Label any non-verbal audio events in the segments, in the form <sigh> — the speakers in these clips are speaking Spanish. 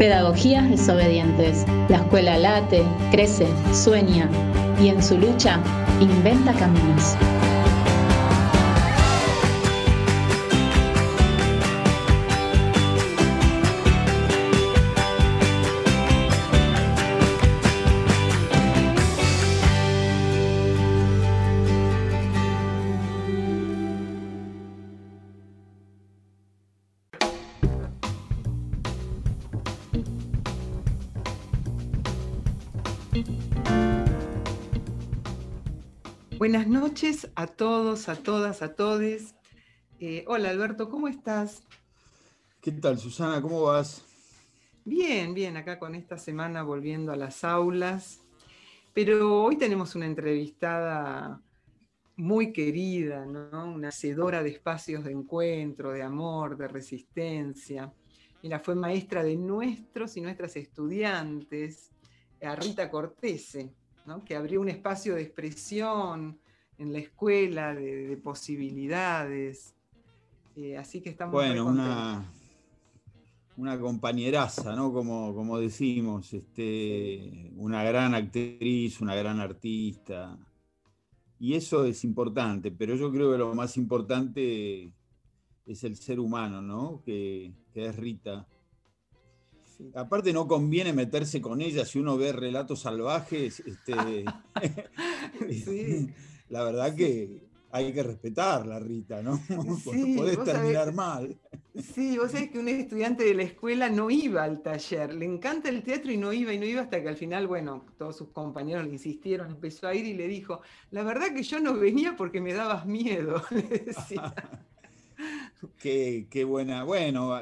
Pedagogías desobedientes. La escuela late, crece, sueña y en su lucha inventa caminos. Buenas noches a todos, a todas, a todes. Eh, hola Alberto, ¿cómo estás? ¿Qué tal, Susana? ¿Cómo vas? Bien, bien, acá con esta semana volviendo a las aulas. Pero hoy tenemos una entrevistada muy querida, ¿no? Una hacedora de espacios de encuentro, de amor, de resistencia. Mira, fue maestra de nuestros y nuestras estudiantes, a Rita Cortese que abrió un espacio de expresión en la escuela, de, posibilidades. Eh, así que estamos Bueno, una, una compañeraza, ¿no? Como, como decimos, este, una gran actriz, una gran artista. Y eso es importante, pero yo creo que lo más importante es el ser humano, ¿no? Que, que es Rita Aparte no conviene meterse con ella si uno ve relatos salvajes. Este, <laughs> <laughs> <laughs> la verdad que hay que respetarla, Rita, ¿no? Porque podés terminar mal. Sí, vos sabés que un estudiante de la escuela no iba al taller, le encanta el teatro y no iba y no iba hasta que al final, bueno, todos sus compañeros le insistieron, empezó a ir y le dijo, la verdad que yo no venía porque me dabas miedo, le decía. <laughs> Qué, buena. Bueno,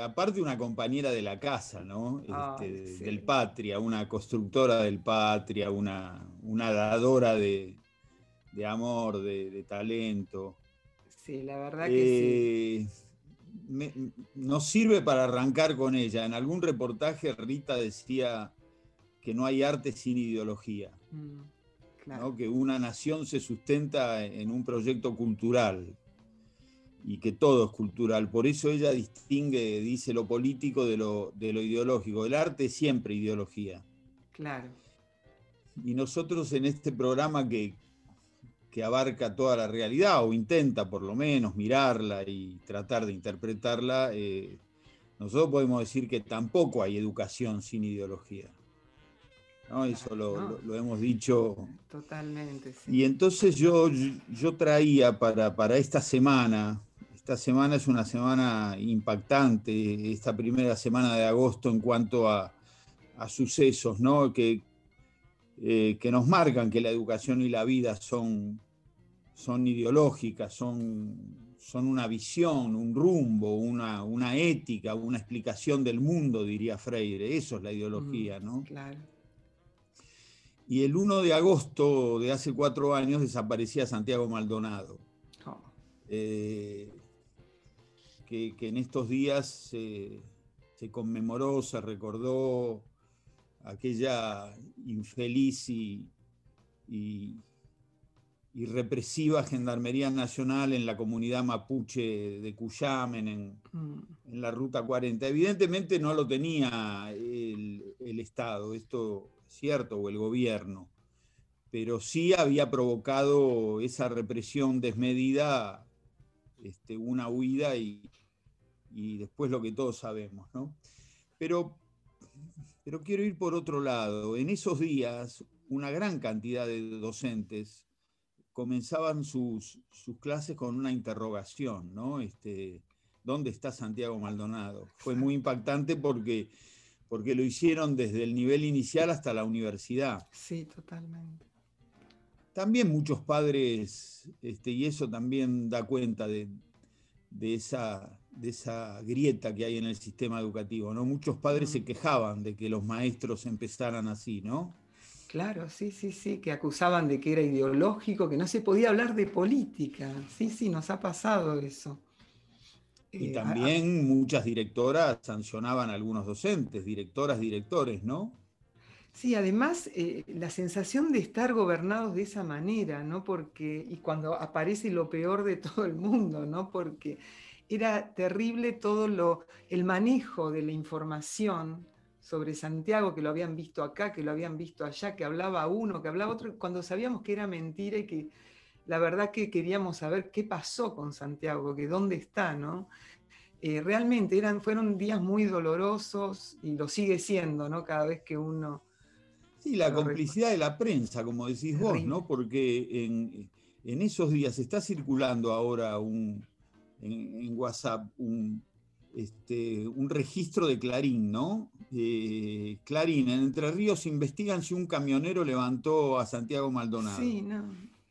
aparte una compañera de la casa, ¿no? Este, del Patria, una constructora del Patria, una, una dadora de, amor, de, talento. Sí, la verdad que sí. Eh, nos sirve para arrancar con ella. En algún reportaje Rita decía que no hay arte sin ideología. Mm, que una nación se sustenta en un proyecto cultural y que todo es cultural. Por eso ella distingue, dice, lo político de lo, de lo ideológico. El arte es siempre ideología. Claro. Y nosotros en este programa que, que abarca toda la realidad, o intenta por lo menos mirarla y tratar de interpretarla, eh, nosotros podemos decir que tampoco hay educación sin ideología. ¿no? Eso lo, lo, hemos dicho. Totalmente. Sí. Y entonces yo, yo traía para, para esta semana, esta semana es una semana impactante, esta primera semana de agosto en cuanto a, sucesos ¿no? que, eh, que nos marcan que la educación y la vida son, son ideológicas, son, son una visión, un rumbo, una, una ética, una explicación del mundo, diría Freire. Eso es la ideología, ¿no? Claro. Y el 1 de agosto de hace cuatro años desaparecía Santiago Maldonado. Oh. Eh, que, en estos días se conmemoró, se recordó aquella infeliz y, y, represiva Gendarmería Nacional en la comunidad mapuche de Cuyamen, en, mm. en, la Ruta 40. Evidentemente no lo tenía el, el Estado, esto es cierto, o el gobierno, pero sí había provocado esa represión desmedida este, una huida y, después lo que todos sabemos. ¿no? Pero, pero quiero ir por otro lado. En esos días, una gran cantidad de docentes comenzaban sus, clases con una interrogación, ¿no? Este, ¿Dónde está Santiago Maldonado? Fue muy impactante porque, porque lo hicieron desde el nivel inicial hasta la universidad. Sí, totalmente también muchos padres, este, y eso también da cuenta de, esa, de esa grieta que hay en el sistema educativo, ¿no? Muchos padres se quejaban de que los maestros empezaran así, ¿no? Claro, sí, sí, sí, que acusaban de que era ideológico, que no se podía hablar de política. Sí, sí, nos ha pasado eso. Y eh, también muchas directoras sancionaban a algunos docentes, directoras, directores, ¿no? Sí, además eh, la sensación de estar gobernados de esa manera, ¿no? Porque, y cuando aparece lo peor de todo el mundo, ¿no? Porque era terrible todo lo, el manejo de la información sobre Santiago, que lo habían visto acá, que lo habían visto allá, que hablaba uno, que hablaba otro, cuando sabíamos que era mentira y que la verdad que queríamos saber qué pasó con Santiago, que dónde está, ¿no? Eh, realmente eran, fueron días muy dolorosos y lo sigue siendo, ¿no? Cada vez que uno... Sí, la complicidad de la prensa, como decís vos, ¿no? Porque en, esos días está circulando ahora un, en, WhatsApp un, este, un registro de Clarín, ¿no? Eh, Clarín, en Entre Ríos investigan si un camionero levantó a Santiago Maldonado. Sí, no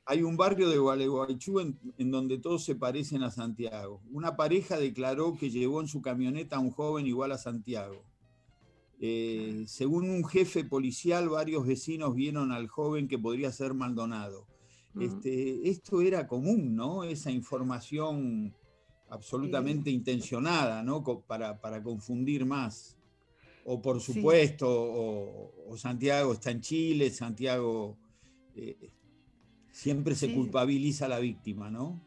hay un barrio de Gualeguaychú en, donde todos se parecen a Santiago. Una pareja declaró que llevó en su camioneta a un joven igual a Santiago. Eh, según un jefe policial, varios vecinos vieron al joven que podría ser Maldonado. Este, esto era común, ¿no? Esa información absolutamente intencionada, ¿no? Para, confundir más. O por supuesto, o, Santiago está en Chile, Santiago eh, Siempre se culpabiliza a la víctima, ¿no?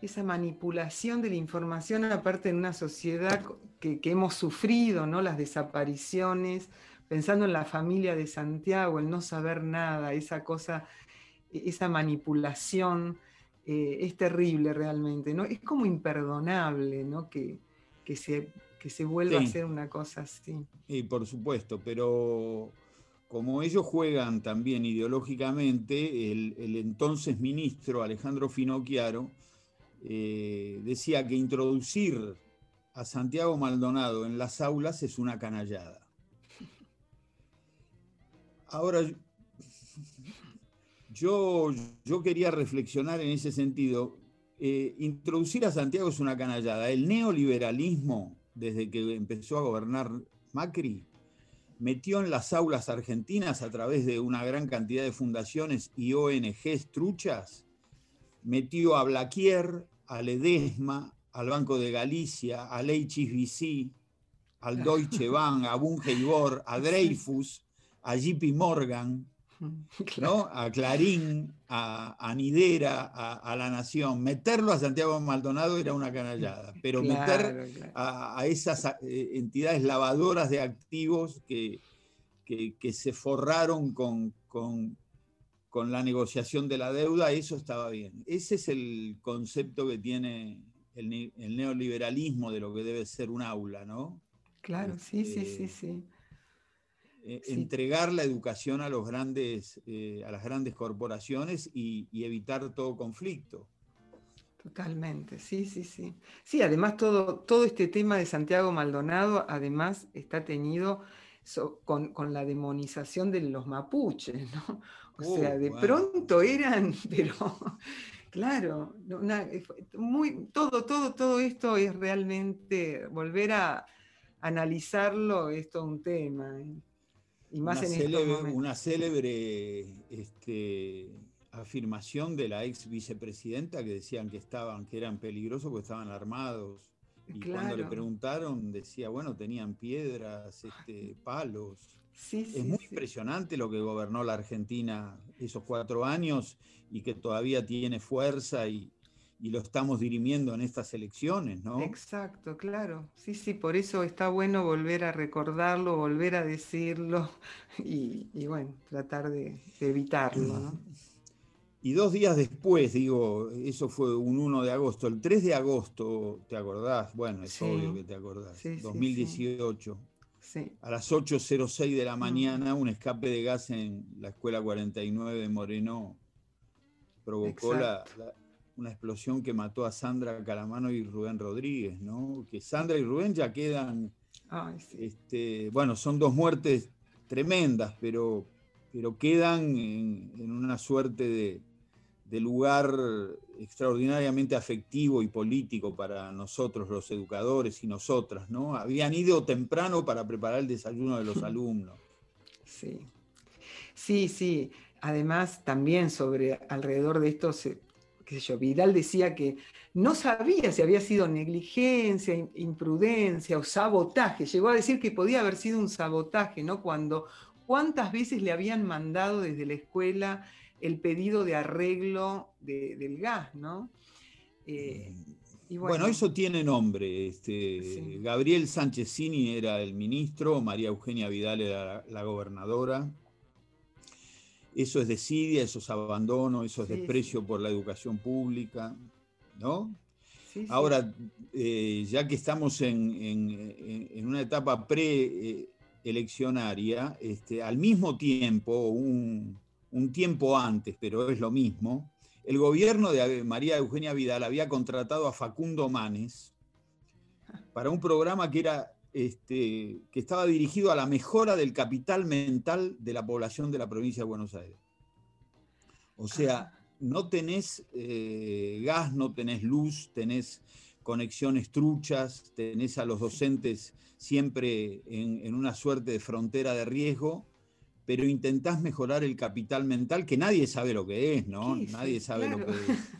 Esa manipulación de la información, aparte en una sociedad que, hemos sufrido, ¿no? Las desapariciones, pensando en la familia de Santiago, el no saber nada, esa cosa, e, esa manipulación, eh, es terrible realmente, ¿no? Es como imperdonable, ¿no? Que, se, se vuelva a hacer una cosa así. Y por supuesto, pero como ellos juegan también ideológicamente, el, entonces ministro Alejandro Finocchiaro eh, decía que introducir a Santiago Maldonado en las aulas es una canallada. <laughs> Ahora, yo, yo quería reflexionar en ese sentido. Eh, introducir a Santiago es una canallada. El neoliberalismo, desde que empezó a gobernar Macri, metió en las aulas argentinas a través de una gran cantidad de fundaciones y ONGs truchas, metió a Blaquier, a Ledesma, al Banco de Galicia, al HSBC, al Deutsche Bank, a Bungeibor, a <laughs> Dreyfus, a JP Morgan, <laughs> ¿no? a Clarín, a, Nidera, a, La Nación. Meterlo a Santiago Maldonado era una canallada, pero meter A, esas eh, entidades lavadoras de activos que, que, se forraron con, con, con, la negociación de la deuda, eso estaba bien. Ese es el concepto que tiene el, el neoliberalismo de lo que debe ser un aula, ¿no? Claro, sí, sí, sí, este, sí. Eh, entregar la educación a, los grandes, eh, a las grandes corporaciones y, evitar todo conflicto. Totalmente, sí, sí, sí. Sí, además todo, todo este tema de Santiago Maldonado, además está teñido con, la demonización de los mapuches, ¿no? O sea, de pronto eran, <laughs> pero claro, muy, todo, todo, todo esto es realmente, volver a analizarlo es todo un tema. ¿eh? Una, célebre, este, afirmación de la ex vicepresidenta que decían que estaban, que eran peligrosos porque estaban armados. Y cuando le preguntaron, decía, bueno, tenían piedras, este, palos. es muy impresionante lo que gobernó la Argentina esos cuatro años y que todavía tiene fuerza y, y lo estamos dirimiendo en estas elecciones, ¿no? Exacto, claro. Sí, sí, por eso está bueno volver a recordarlo, volver a decirlo <laughs> y, bueno, tratar de, evitarlo, ¿no? Y dos días después, digo, eso fue un 1 de agosto, el 3 de agosto, ¿te acordás? Bueno, es obvio que te acordás, 2018. Sí, a las 8.06 de la mm. mañana, un escape de gas en la Escuela 49 de Moreno provocó la, una explosión que mató a Sandra Calamano y Rubén Rodríguez, ¿no? Que Sandra y Rubén ya quedan, este, bueno, son dos muertes tremendas, pero, pero quedan en, una suerte de, lugar extraordinariamente afectivo y político para nosotros los educadores y nosotras, ¿no? Habían ido temprano para preparar el desayuno de los <laughs> alumnos. Sí, sí, sí. Además, también sobre alrededor de esto se, qué sé yo, Vidal decía que no sabía si había sido negligencia, imprudencia o sabotaje. Llegó a decir que podía haber sido un sabotaje, ¿no? Cuando cuántas veces le habían mandado desde la escuela el pedido de arreglo del gas, ¿no? Eh, bueno, eso tiene nombre. Este, Gabriel Sánchez Cini era el ministro, María Eugenia Vidal era la, gobernadora. Eso es desidia, eso es abandono, eso es desprecio por la educación pública, ¿no? Ahora, eh, ya que estamos en, una etapa pre-eleccionaria, este, al mismo tiempo, un, un tiempo antes, pero es lo mismo, el gobierno de María Eugenia Vidal había contratado a Facundo Manes para un programa que, era, este, que estaba dirigido a la mejora del capital mental de la población de la provincia de Buenos Aires. O sea, no tenés eh, gas, no tenés luz, tenés conexiones truchas, tenés a los docentes siempre en una suerte de frontera de riesgo pero intentás mejorar el capital mental, que nadie sabe lo que es, ¿no? Nadie sabe lo que es. <laughs>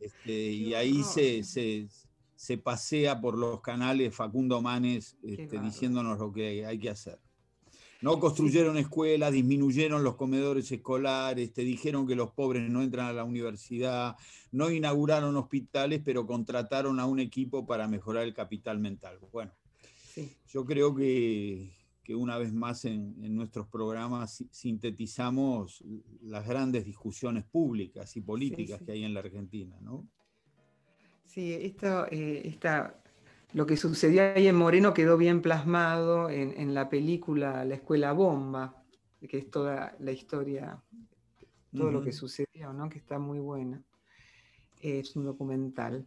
Este, y ahí se, se, pasea por los canales Facundo Manes este, diciéndonos lo que hay que hacer. No construyeron escuelas, disminuyeron los comedores escolares, te dijeron que los pobres no entran a la universidad, no inauguraron hospitales, pero contrataron a un equipo para mejorar el capital mental. Bueno, yo creo que, que una vez más en, nuestros programas sintetizamos las grandes discusiones públicas y políticas que hay en la Argentina, ¿no? Sí, esto, eh, lo que sucedió ahí en Moreno quedó bien plasmado en, la película La Escuela Bomba, que es toda la historia, todo lo que sucedió, ¿no? que está muy buena. Es un documental.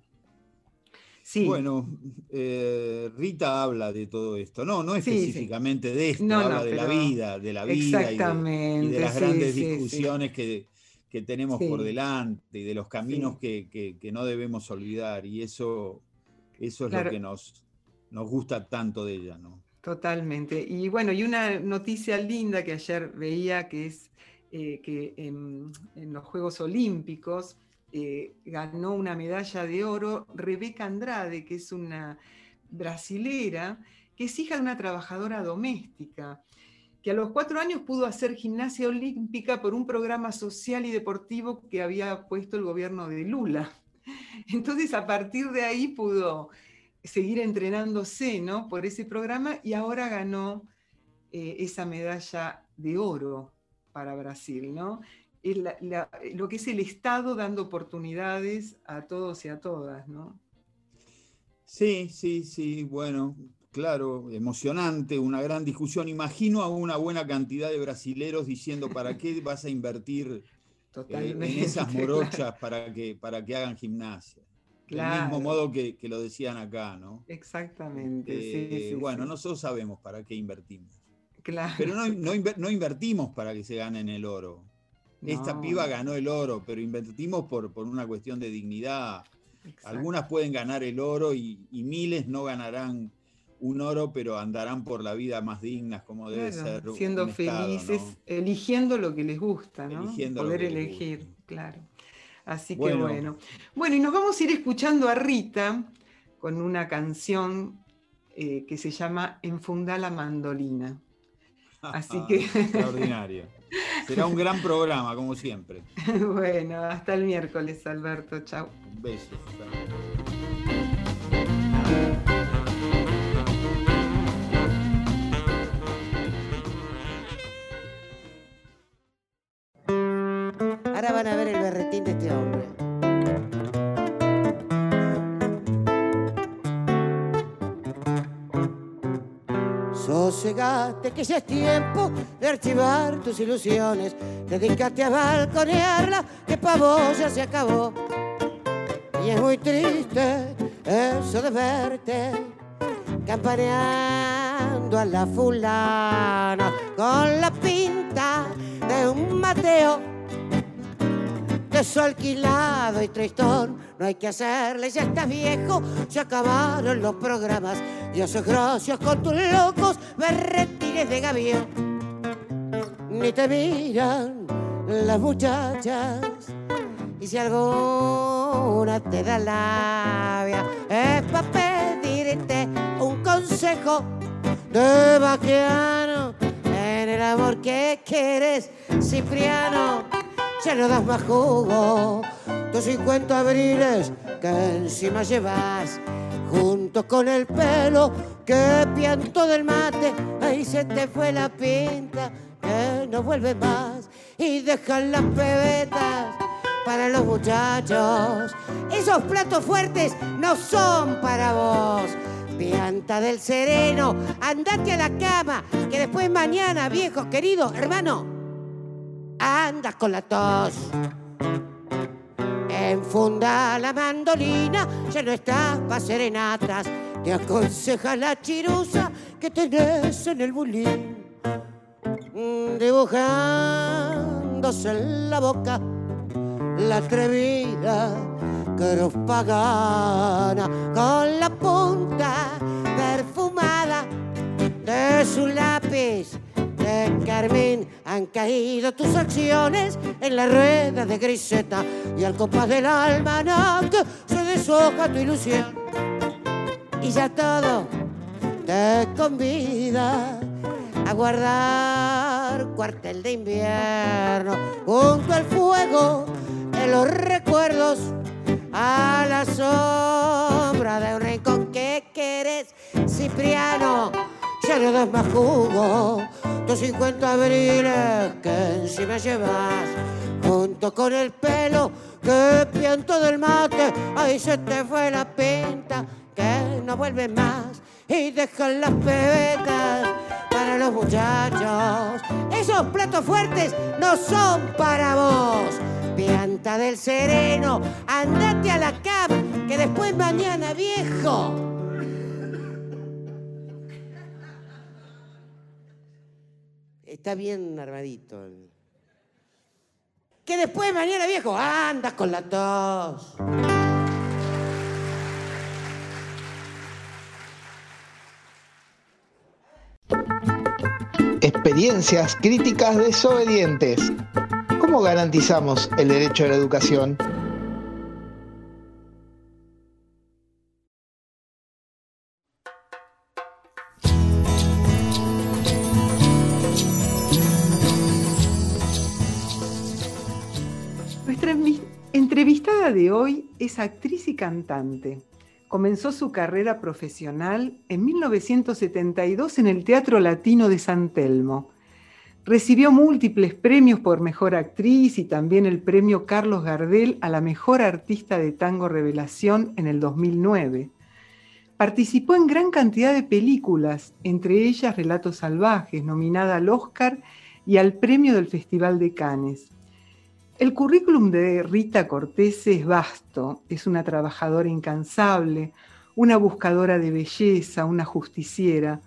Bueno, eh, Rita habla de todo esto. No, no específicamente de esto, habla de la vida, de la vida y de, las grandes discusiones que, tenemos por delante y de los caminos que, no debemos olvidar. Y eso, eso es lo que nos, nos gusta tanto de ella, ¿no? Totalmente. Y bueno, y una noticia linda que ayer veía que es eh, que en los Juegos Olímpicos eh, ganó una medalla de oro Rebeca Andrade, que es una brasilera, que es hija de una trabajadora doméstica, que a los cuatro años pudo hacer gimnasia olímpica por un programa social y deportivo que había puesto el gobierno de Lula. <laughs> Entonces, a partir de ahí pudo seguir entrenándose ¿no? por ese programa y ahora ganó eh, esa medalla de oro para Brasil. ¿no? lo que es el Estado dando oportunidades a todos y a todas, ¿no? Sí, sí, sí, bueno, claro, emocionante, una gran discusión. Imagino a una buena cantidad de brasileros diciendo, ¿para qué vas a invertir eh, en esas <laughs> morochas para, que, para que hagan gimnasia? Del mismo modo que, lo decían acá, ¿no? Exactamente. sí, bueno, nosotros sabemos para qué invertimos. Claro. Pero no, no, invertimos para que se ganen el oro. Esta piba ganó el oro, pero invertimos por, por una cuestión de dignidad. Algunas pueden ganar el oro y, miles no ganarán un oro, pero andarán por la vida más dignas, como debe ser. Siendo felices, eligiendo lo que les gusta, ¿no? Eligiendo Poder elegir, claro. Así que bueno. bueno. y nos vamos a ir escuchando a Rita con una canción eh, que se llama Enfunda la mandolina. Así que. <laughs> Extraordinario. Será un gran programa, como siempre. <laughs> bueno, hasta el miércoles, Alberto. Chao. Un beso. Ahora van a ver el berretín de este hombre. Sosegaste que ya es tiempo de archivar tus ilusiones. Dedícate a balconearla, que pa' vos ya se acabó. Y es muy triste eso de verte campaneando a la fulana con la pinta de un Mateo su alquilado y tristón. No hay que hacerle, ya estás viejo, se acabaron los programas. Haces gracias con tus locos berretines de gavión. Ni te miran las muchachas. Y si alguna te da labia, es para pedirte un consejo de vaqueano en el amor que quieres, Cipriano ya no das más jugo. Tus 50 abriles que encima llevas, junto con el pelo que pianto del mate, ahí se te fue la pinta, que no vuelve más y dejan las pebetas para los muchachos. Esos platos fuertes no son para vos. Pianta del sereno, andate a la cama, que después mañana, viejo querido hermano, andas con la tos. Enfunda la mandolina, ya no estás pa' serenatas. Te aconseja la chirusa que tenés en el bulín. Dibujándose en la boca la atrevida cruz pagana con la punta perfumada de su lápiz de carmín han caído tus acciones en la rueda de griseta y al compás del almanaque se deshoja tu ilusión y ya todo te convida a guardar cuartel de invierno junto al fuego de los recuerdos a la sombra de un rincón que quieres, Cipriano. Ya no das más jugo, tus 50 abriles que encima llevas, junto con el pelo que pianto del mate, ahí se te fue la pinta, que no vuelve más y dejan las pebetas para los muchachos. Esos platos fuertes no son para vos pianta del sereno, andate a la cama, que después mañana viejo. Está bien armadito. Que después mañana viejo, andas con la tos. Experiencias críticas desobedientes. ¿Cómo garantizamos el derecho a la educación? Entrevistada de hoy es actriz y cantante. Comenzó su carrera profesional en 1972 en el Teatro Latino de San Telmo Recibió múltiples premios por Mejor Actriz y también el premio Carlos Gardel a la Mejor Artista de Tango Revelación en el 2009. Participó en gran cantidad de películas, entre ellas Relatos Salvajes, nominada al Oscar y al premio del Festival de Cannes. El currículum de Rita Cortés es vasto, es una trabajadora incansable, una buscadora de belleza, una justiciera.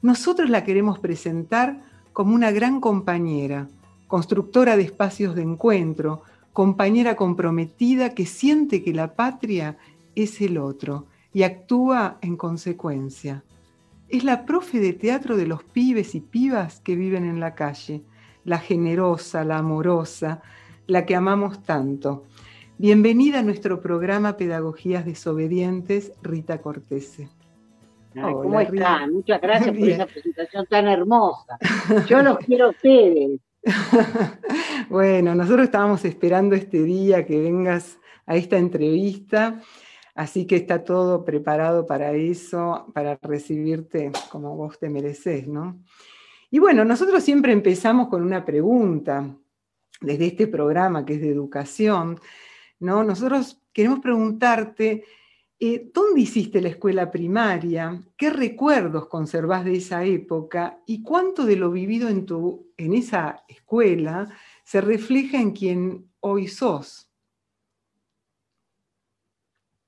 Nosotros la queremos presentar como una gran compañera, constructora de espacios de encuentro, compañera comprometida que siente que la patria es el otro y actúa en consecuencia. Es la profe de teatro de los pibes y pibas que viven en la calle, la generosa, la amorosa, la que amamos tanto. Bienvenida a nuestro programa Pedagogías Desobedientes, Rita Cortese. ¿Cómo están? Muchas gracias por esa presentación tan hermosa. Yo los quiero a ustedes. <laughs> bueno, nosotros estábamos esperando este día que vengas a esta entrevista, así que está todo preparado para eso, para recibirte como vos te mereces, ¿no? Y bueno, nosotros siempre empezamos con una pregunta desde este programa que es de educación, ¿no? Nosotros queremos preguntarte eh, ¿Dónde hiciste la escuela primaria? ¿Qué recuerdos conservás de esa época? ¿Y cuánto de lo vivido en, tu, en esa escuela se refleja en quien hoy sos?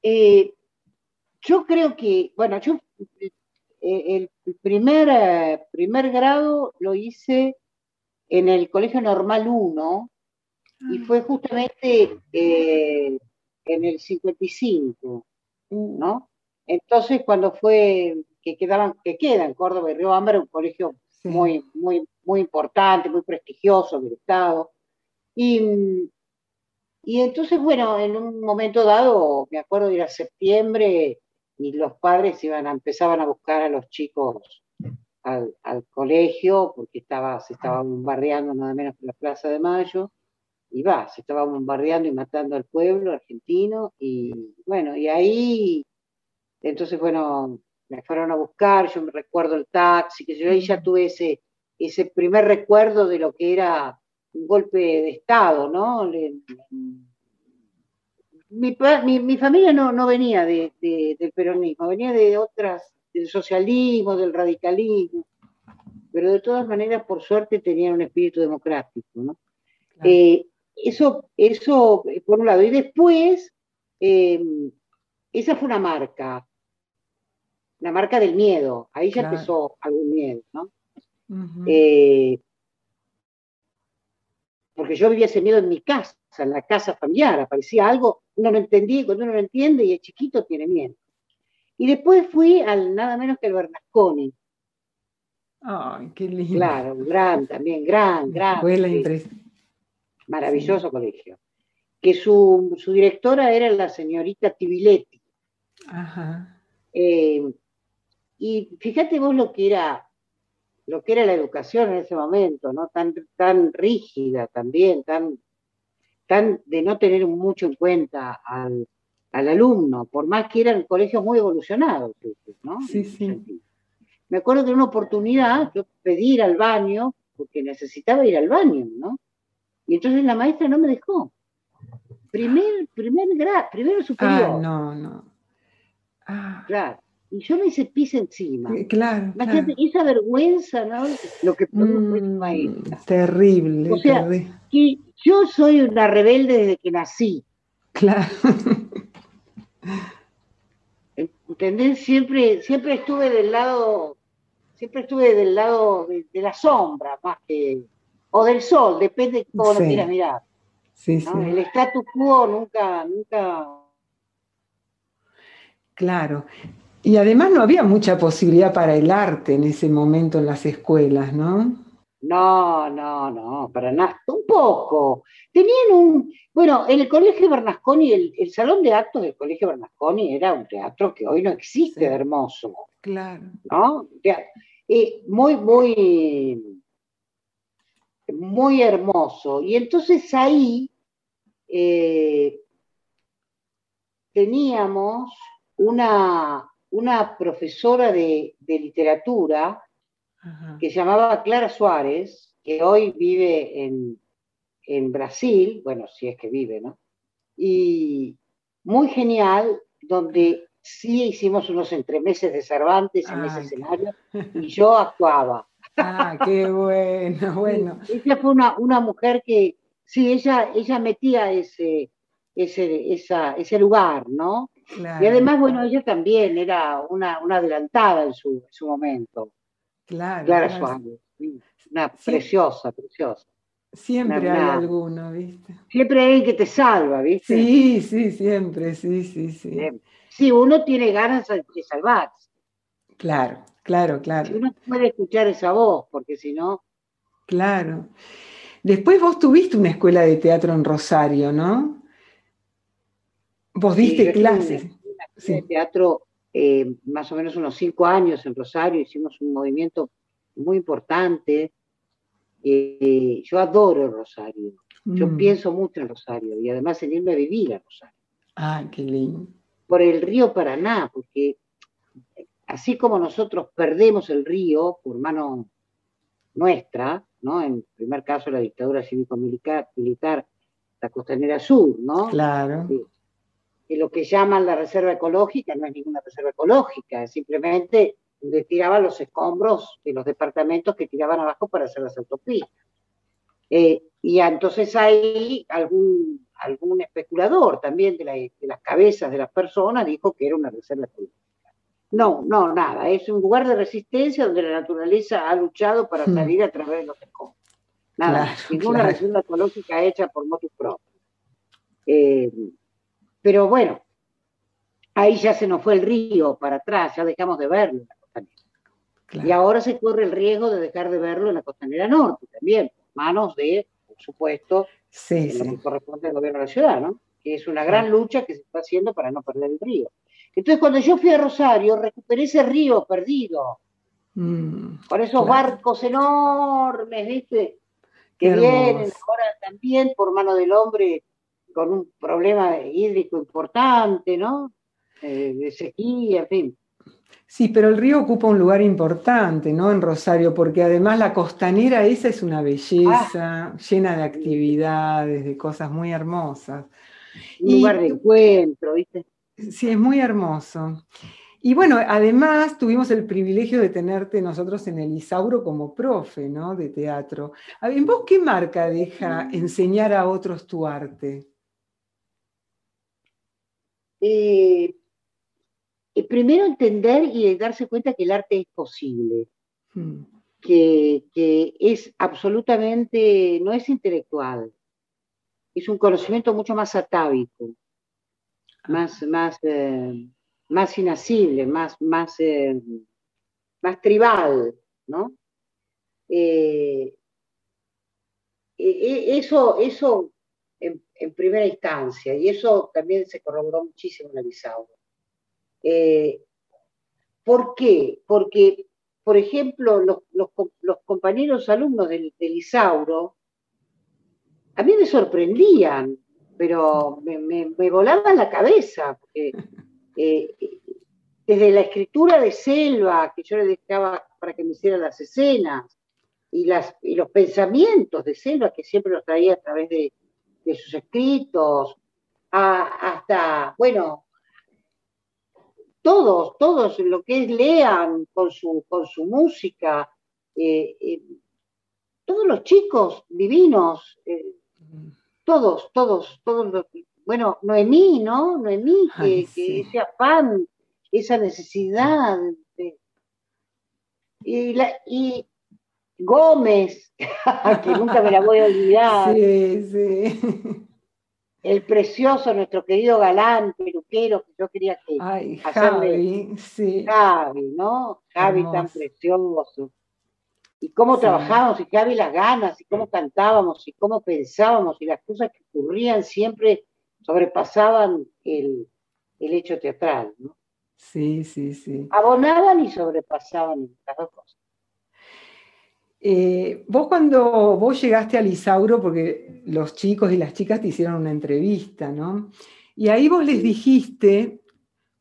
Eh, yo creo que, bueno, yo eh, el primer, primer grado lo hice en el Colegio Normal 1 y ah. fue justamente en el 55. ¿no? Entonces, cuando fue que quedaban, que queda en Córdoba y Río Ámbar, un colegio muy, muy, muy importante, muy prestigioso del Estado. Y, y entonces, bueno, en un momento dado, me acuerdo de ir a septiembre y los padres iban a, empezaban a buscar a los chicos al, colegio porque estaba, se estaba bombardeando nada menos que la Plaza de Mayo. y va, se estaba bombardeando y matando al pueblo argentino, y bueno, y ahí, entonces, bueno, me fueron a buscar, yo me recuerdo el taxi, que yo ahí ya tuve ese, ese primer recuerdo de lo que era un golpe de Estado, ¿no? Mi, familia no, no venía de, del peronismo, venía de otras, del socialismo, del radicalismo, pero de todas maneras, por suerte, tenían un espíritu democrático, ¿no? Eh, eso, eso, por un lado. Y después, em, esa fue una marca, la marca del miedo. Ahí ya empezó algún miedo, ¿no? Eh, porque yo vivía ese miedo en mi casa, en la casa familiar, aparecía algo, uno no entendía, y cuando uno no entiende y es chiquito tiene miedo. Y después fui al nada menos que el Bernasconi. Ay, qué lindo. Claro, gran también, gran, gran. Escuela Maravilloso colegio. Que su, directora era la señorita Tibiletti. Ajá. Eh, y fíjate vos lo que era lo que era la educación en ese momento, ¿no? Tan, tan rígida también, tan, tan de no tener mucho en cuenta al, alumno, por más que eran colegios muy evolucionados, ¿no? Sí, sí. Me acuerdo de una oportunidad, yo pedí ir al baño, porque necesitaba ir al baño, ¿no? Y entonces la maestra no me dejó. Primer, primer grado, primero superior. Ah, no, no. Ah. Claro y yo me hice pis encima. Claro, Esa vergüenza, ¿no? Lo que produjo mm, maestra. Terrible. O sea, que yo soy una rebelde desde que nací. Claro. <laughs> ¿Entendés? Siempre, siempre estuve del lado, siempre estuve del lado de, la sombra, más que, o del sol, depende de cómo lo quieras mirar. Sí, sí. El status quo nunca, nunca. Claro. Y además no había mucha posibilidad para el arte en ese momento en las escuelas, ¿no? No, no, no, para nada, un poco. Tenían un, bueno, en el Colegio Bernasconi, el, salón de actos del Colegio Bernasconi era un teatro que hoy no existe, hermoso. Claro. ¿No? Eh, muy, muy, muy hermoso. Y entonces ahí eh, teníamos una, una profesora de, literatura que se llamaba Clara Suárez, que hoy vive en, Brasil, bueno, si es que vive, ¿no? Y muy genial, donde sí hicimos unos entremeses de Cervantes en ese escenario <laughs> y yo actuaba. Ah, qué bueno, bueno. ella fue una, una, mujer que, sí, ella, ella metía ese, ese, ese lugar, ¿no? Y además, bueno, ella también era una, adelantada en su, momento. Claro. Clara Una preciosa, preciosa. Siempre hay alguno, ¿viste? Siempre hay alguien que te salva, ¿viste? Sí, sí, siempre, sí, sí, sí. Sí, uno tiene ganas de salvarse. Claro, claro, claro. Si uno puede escuchar esa voz, porque si no. Claro. Después vos tuviste una escuela de teatro en Rosario, ¿no? Vos diste clases. En teatro eh, más o menos unos cinco años en Rosario, hicimos un movimiento muy importante. Eh, yo adoro Rosario, yo mm. pienso mucho en Rosario y además en irme a vivir a Rosario. Ah, qué lindo. Por el río Paraná, porque así como nosotros perdemos el río por mano nuestra, ¿no? En primer caso la dictadura cívico-militar, militar, la costanera sur, ¿no? Claro lo que llaman la reserva ecológica no es ninguna reserva ecológica, es simplemente donde tiraban los escombros de los departamentos que tiraban abajo para hacer las autopistas. Eh, y entonces hay algún, algún especulador también de, las cabezas de las personas dijo que era una reserva ecológica. No, no, nada, es un lugar de resistencia donde la naturaleza ha luchado para hmm. salir a través de los escombros. Nada, ninguna reserva ecológica hecha por motus propios. Eh, pero bueno, ahí ya se nos fue el río para atrás, ya dejamos de verlo en la costanera. Y ahora se corre el riesgo de dejar de verlo en la costanera norte también, por manos de, por supuesto, lo que corresponde al gobierno de la ciudad, ¿no? Que es una gran lucha que se está haciendo para no perder el río. Entonces, cuando yo fui a Rosario, recuperé ese río perdido. Mm, con esos barcos enormes, ¿viste? que vienen ahora también por mano del hombre con un problema hídrico importante, ¿no? Eh, de sequía, en fin. Sí, pero el río ocupa un lugar importante, ¿no? En Rosario, porque además la costanera esa es una belleza, ah. llena de actividades, de cosas muy hermosas. Un lugar de encuentro, ¿viste? Sí, es muy hermoso. Y bueno, además tuvimos el privilegio de tenerte nosotros en el Isauro como profe, ¿no? De teatro. ¿En vos qué marca deja enseñar a otros tu arte? Eh, eh, primero entender y darse cuenta que el arte es posible, hmm. que, es absolutamente, no es intelectual, es un conocimiento mucho más atávico, más, más, eh, más inasible, más, más, más tribal, ¿no? Eso, eso en, primera instancia, y eso también se corroboró muchísimo en Alisauro. Eh, ¿Por qué? Porque, por ejemplo, los, compañeros alumnos del, Isauro, a mí me sorprendían, pero me, volaban la cabeza, porque eh, desde la escritura de Selva, que yo le dejaba para que me hiciera las escenas, y, y los pensamientos de Selva, que siempre los traía a través de, de sus escritos, hasta, bueno, todos, todos lo que es lean con su, con su música, eh, eh, todos los chicos divinos, eh, todos, todos, todos bueno, Noemí, ¿no? Noemí, que, que ese afán, esa necesidad. y, la, y Gómez, <laughs> que nunca me la voy a olvidar. Sí, sí. El precioso, nuestro querido galán, peluquero, que yo quería que Ay, Javi, sí. Javi, ¿no? Javi tan precioso. Y cómo trabajamos, y Javi las ganas, y cómo cantábamos, y cómo pensábamos, y las cosas que ocurrían siempre sobrepasaban el, el hecho teatral, ¿no? Sí, sí, sí. Abonaban y sobrepasaban las dos cosas. Eh, vos cuando vos llegaste a Lisauro, porque los chicos y las chicas te hicieron una entrevista, ¿no? Y ahí vos les dijiste,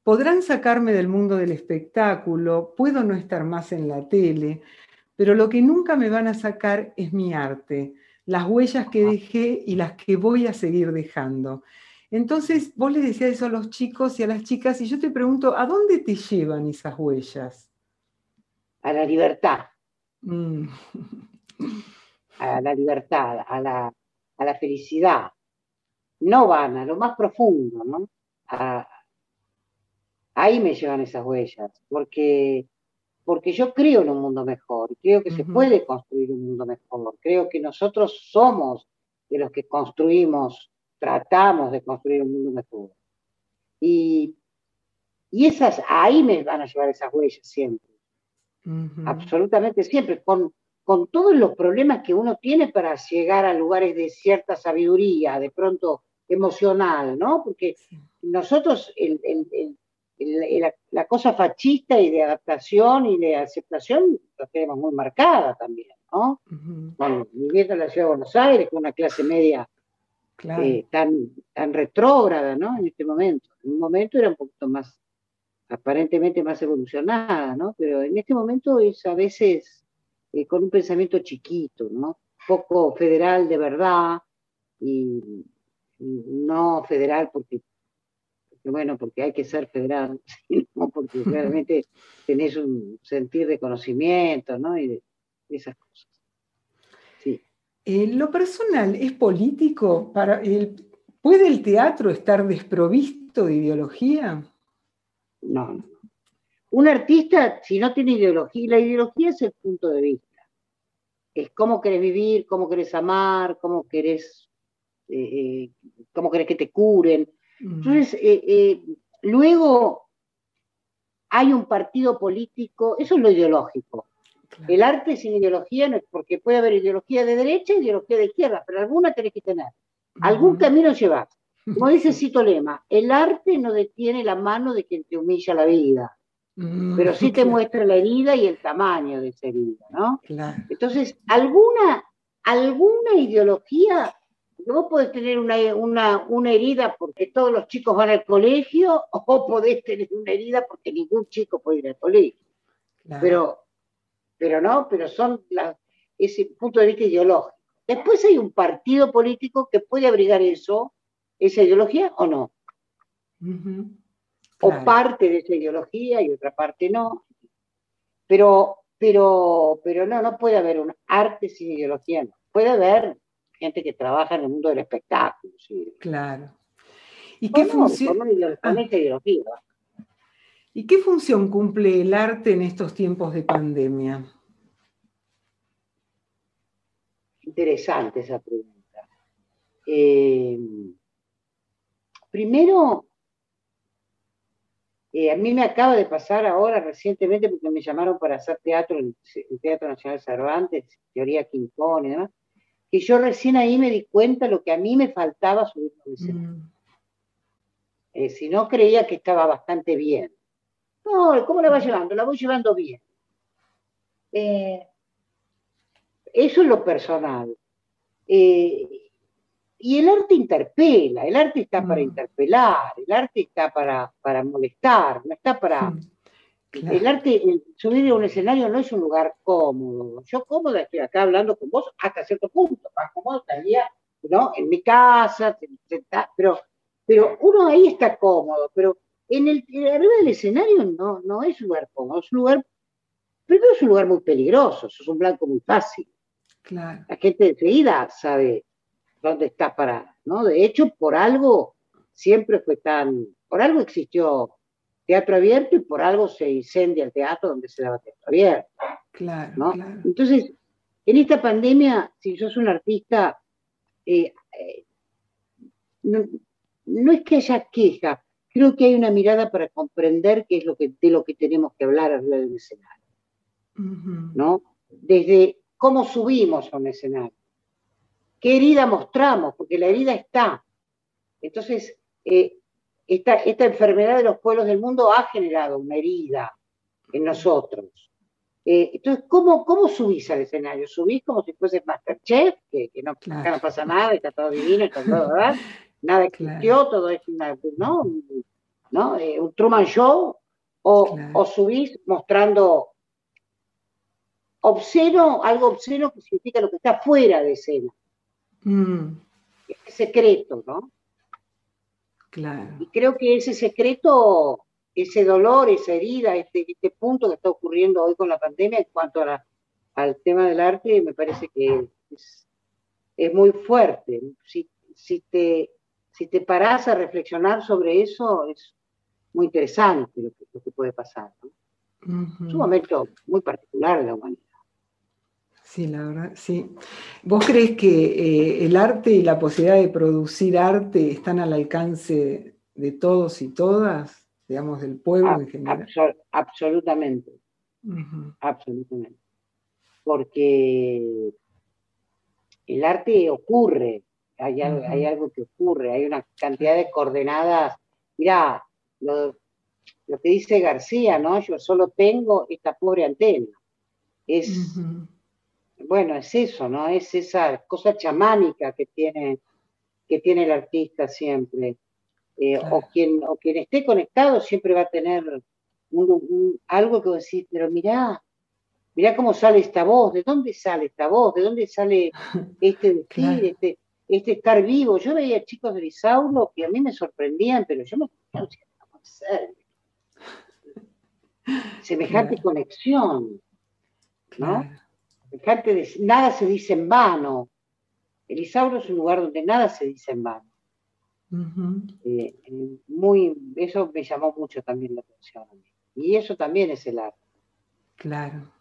podrán sacarme del mundo del espectáculo, puedo no estar más en la tele, pero lo que nunca me van a sacar es mi arte, las huellas que dejé y las que voy a seguir dejando. Entonces, vos les decías eso a los chicos y a las chicas, y yo te pregunto, ¿a dónde te llevan esas huellas? A la libertad Mm. a la libertad, a la, a la, felicidad. No van a lo más profundo, ¿no? ahí me llevan esas huellas, porque, porque yo creo en un mundo mejor, creo que se puede construir un mundo mejor, creo que nosotros somos de los que construimos, tratamos de construir un mundo mejor. Y, y esas, ahí me van a llevar esas huellas siempre absolutamente siempre, con, con todos los problemas que uno tiene para llegar a lugares de cierta sabiduría, de pronto emocional, ¿no? Porque nosotros la, cosa fascista y de adaptación y de aceptación la tenemos muy marcada también, ¿no? viviendo en la ciudad de Buenos Aires con una clase media eh, tan, tan retrógrada, ¿no? En este momento. En un momento era un poquito más aparentemente más evolucionada, ¿no? Pero en este momento es a veces eh, con un pensamiento chiquito, ¿no? Poco federal de verdad y, no federal porque, bueno, porque hay que ser federal, <laughs> sino porque realmente tenés un sentir de conocimiento, ¿no? Y de, esas cosas. Sí. Eh, lo personal es político para el, ¿Puede el teatro estar desprovisto de ideología? No, Un artista, si no tiene ideología, la ideología es el punto de vista. Es cómo querés vivir, cómo querés amar, cómo querés, eh, eh, cómo querés que te curen. Mm. Entonces, eh, luego hay un partido político, eso es lo ideológico. El arte sin ideología no es porque puede haber ideología de derecha ideología de izquierda, pero alguna tenés que tener. Algún camino llevas. Como dice Cito Lema, el arte no detiene la mano de quien te humilla la vida, mm. pero sí te muestra la herida y el tamaño de esa herida, ¿no? Entonces, alguna, alguna ideología, vos podés tener una, herida porque todos los chicos van al colegio, <laughs> o podés tener una herida porque ningún chico puede ir al colegio. Pero, pero no, pero son ese punto de vista ideológico. Después hay un partido político que puede abrigar eso, esa ideología o no. O parte de esa ideología y otra parte no. Pero, pero, pero no, no puede haber un arte sin ideología. Puede haber gente que trabaja en el mundo del espectáculo. Claro. ¿Y qué función? Ah. ideología. ¿Y qué función cumple el arte en estos tiempos de pandemia? Interesante esa pregunta. Eh, primero, eh, a mí me acaba de pasar ahora recientemente porque me llamaron para hacer teatro en el Teatro Nacional Cervantes, Teoría Quincón y demás, que yo recién ahí me di cuenta lo que a mí me faltaba subir escenario. Mm. Eh, si no, creía que estaba bastante bien. No, ¿cómo la va llevando? La voy llevando bien. Eh, eso es lo personal. Eh, y el arte interpela, el arte está para mm. interpelar, el arte está para, para molestar, no está para... El arte, subir a un escenario no es un lugar cómodo. Yo cómoda estoy acá hablando con vos hasta cierto punto, más cómodo estaría ¿no? en mi casa, pero, pero uno ahí está cómodo, pero en el, arriba del escenario no, no es un lugar cómodo, es un lugar, primero es un lugar muy peligroso, es un blanco muy fácil. La gente enseguida sabe dónde está parada, ¿no? De hecho, por algo siempre fue tan, por algo existió teatro abierto y por algo se incendia el teatro donde se daba teatro abierto. Claro, ¿no? Entonces, en esta pandemia, si sos un artista, eh, eh, no, es que haya queja, creo que hay una mirada para comprender qué es lo que, de lo que tenemos que hablar arriba del escenario. ¿no? Desde cómo subimos a un escenario, qué herida mostramos, porque la herida está. Entonces, eh, esta, esta, enfermedad de los pueblos del mundo ha generado una herida en nosotros. Eh, entonces, ¿cómo, ¿cómo subís al escenario? ¿Subís como si fuese Masterchef? Que, que no, no pasa nada, está todo divino, está todo, ¿verdad? <laughs> Nada existió, todo es una, ¿no? ¿no? Eh, un Truman Show, o, o subís mostrando obsceno, algo obsceno que significa lo que está fuera de escena. Mm. Es secreto, ¿no? Claro. Y creo que ese secreto, ese dolor, esa herida, este, este punto que está ocurriendo hoy con la pandemia en cuanto al tema del arte, me parece que es, muy fuerte. Si, si, te, si te parás a reflexionar sobre eso, es muy interesante lo que, puede pasar. Es un momento muy particular de la humanidad. Sí, la verdad, sí. ¿Vos crees que eh, el arte y la posibilidad de producir arte están al alcance de todos y todas, digamos, del pueblo en general? absolutamente. Absolutamente. Porque el arte ocurre, hay algo, que ocurre, hay una cantidad de coordenadas. Mirá, lo, que dice García, ¿no? Yo solo tengo esta pobre antena. Es bueno, es eso, ¿no? Es esa cosa chamánica que tiene, que tiene el artista siempre. Eh, o, quien, o quien esté conectado siempre va a tener algo que decir, pero mirá, mirá cómo sale esta voz, ¿de dónde sale esta voz? ¿De dónde sale <laughs> este decir, este, este estar vivo? Yo veía chicos de Isauro que a mí me sorprendían, pero yo me no sé <laughs> Semejante conexión, ¿no? Nada se dice en vano. El Isauro es un lugar donde nada se dice en vano. Eh, muy, eso me llamó mucho también la atención. Y eso también es el arte. Claro.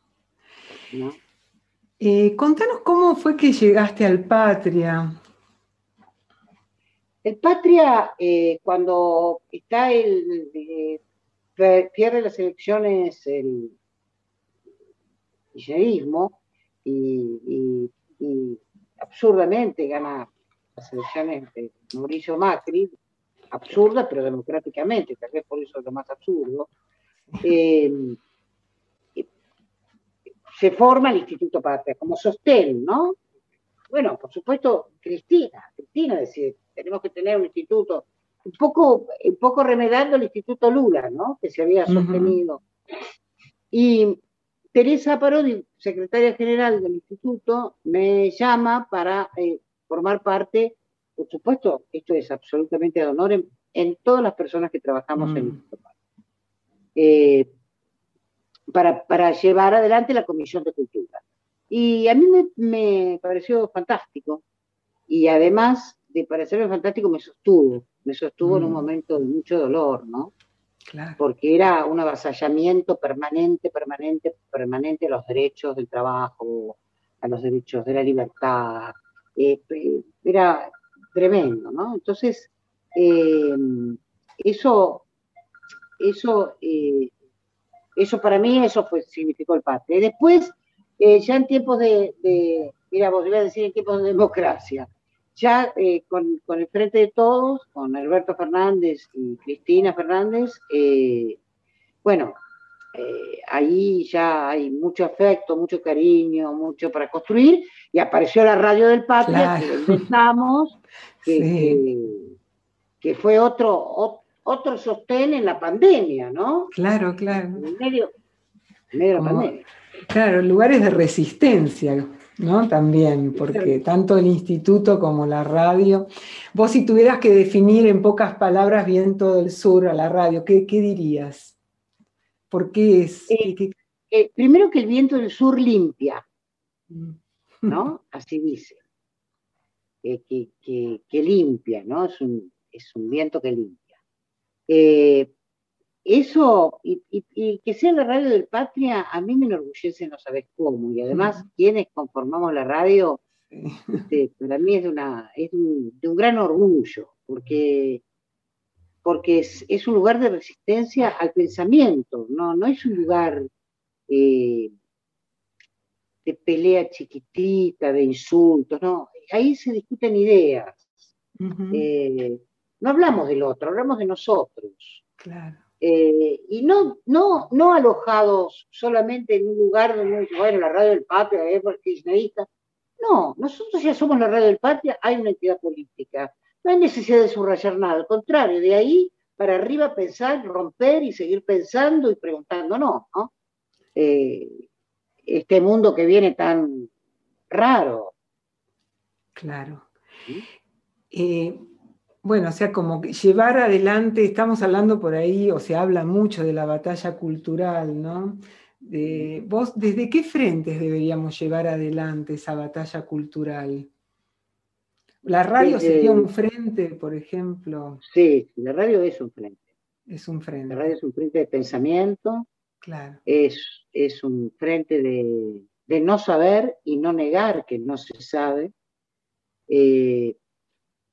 Eh, contanos cómo fue que llegaste al Patria. El Patria, eh, cuando está el, pierde las elecciones el kirchnerismo, y, absurdamente gana las elecciones de Mauricio Macri, absurda pero democráticamente, tal vez por eso es lo más absurdo, eh, se forma el Instituto Patria como sostén, ¿no? bueno, por supuesto, Cristina, Cristina decía, tenemos que tener un instituto, un poco, un poco remedando el Instituto Lula, ¿no? Que se había sostenido. Y Teresa Parodi, secretaria general del instituto, me llama para eh, formar parte, por supuesto, esto es absolutamente de honor en, todas las personas que trabajamos en el mm. instituto. Eh, para, para, llevar adelante la Comisión de Cultura. Y a mí me, pareció fantástico. Y además de parecerme fantástico, me sostuvo. Me sostuvo en un mm. momento de mucho dolor, ¿no? Porque era un avasallamiento permanente, permanente, permanente a los derechos del trabajo, a los derechos de la libertad. Eh, era tremendo, ¿no? Entonces, eh, eso, eso, eh, eso para mí, eso fue, significó el patria. Después, ya en tiempos de, de, mira, vos iba a decir en tiempos de democracia, ya eh, con, el Frente de Todos, con Alberto Fernández y Cristina Fernández, eh, bueno, eh, ahí ya hay mucho afecto, mucho cariño, mucho para construir, y apareció la radio del Patria, que empezamos, <laughs> que, fue otro, otro sostén en la pandemia, ¿no? Claro, claro. En medio, de la pandemia. Claro, lugares de resistencia, ¿no? También, porque tanto el instituto como la radio. Vos si tuvieras que definir en pocas palabras Viento del Sur a la radio, ¿qué, dirías? ¿Por qué es? Eh, eh, primero que el viento del sur limpia, mm. ¿no? <laughs> Así dice. que, limpia, ¿no? Es un, es un viento que limpia. Eso, y, que sea la radio del Patria, a mí me enorgullece, no sabes cómo. Y además, quienes conformamos la radio, este, para mí es, de, una, es un, de un gran orgullo, porque, porque es, un lugar de resistencia al pensamiento, no, no es un lugar eh, de pelea chiquitita, de insultos, no. Ahí se discuten ideas. Eh, no hablamos del otro, hablamos de nosotros. Claro. Eh, y no, no, no alojados solamente en un lugar donde bueno, la radio del patria es kirchnerista. No, nosotros ya somos la radio del patria, hay una entidad política. No hay necesidad de subrayar nada, al contrario, de ahí para arriba pensar, romper y seguir pensando y preguntándonos, ¿no? Eh, este mundo que viene tan raro. Claro. Eh, bueno, o sea, como llevar adelante, estamos hablando por ahí, o se habla mucho de la batalla cultural, ¿no? ¿Vos desde qué frentes deberíamos llevar adelante esa batalla cultural? ¿La radio sería un frente, por ejemplo? Sí, la radio es un frente. Es un frente. La radio es un frente de pensamiento. Claro. Es, es un frente de, de no saber y no negar que no se sabe. Eh,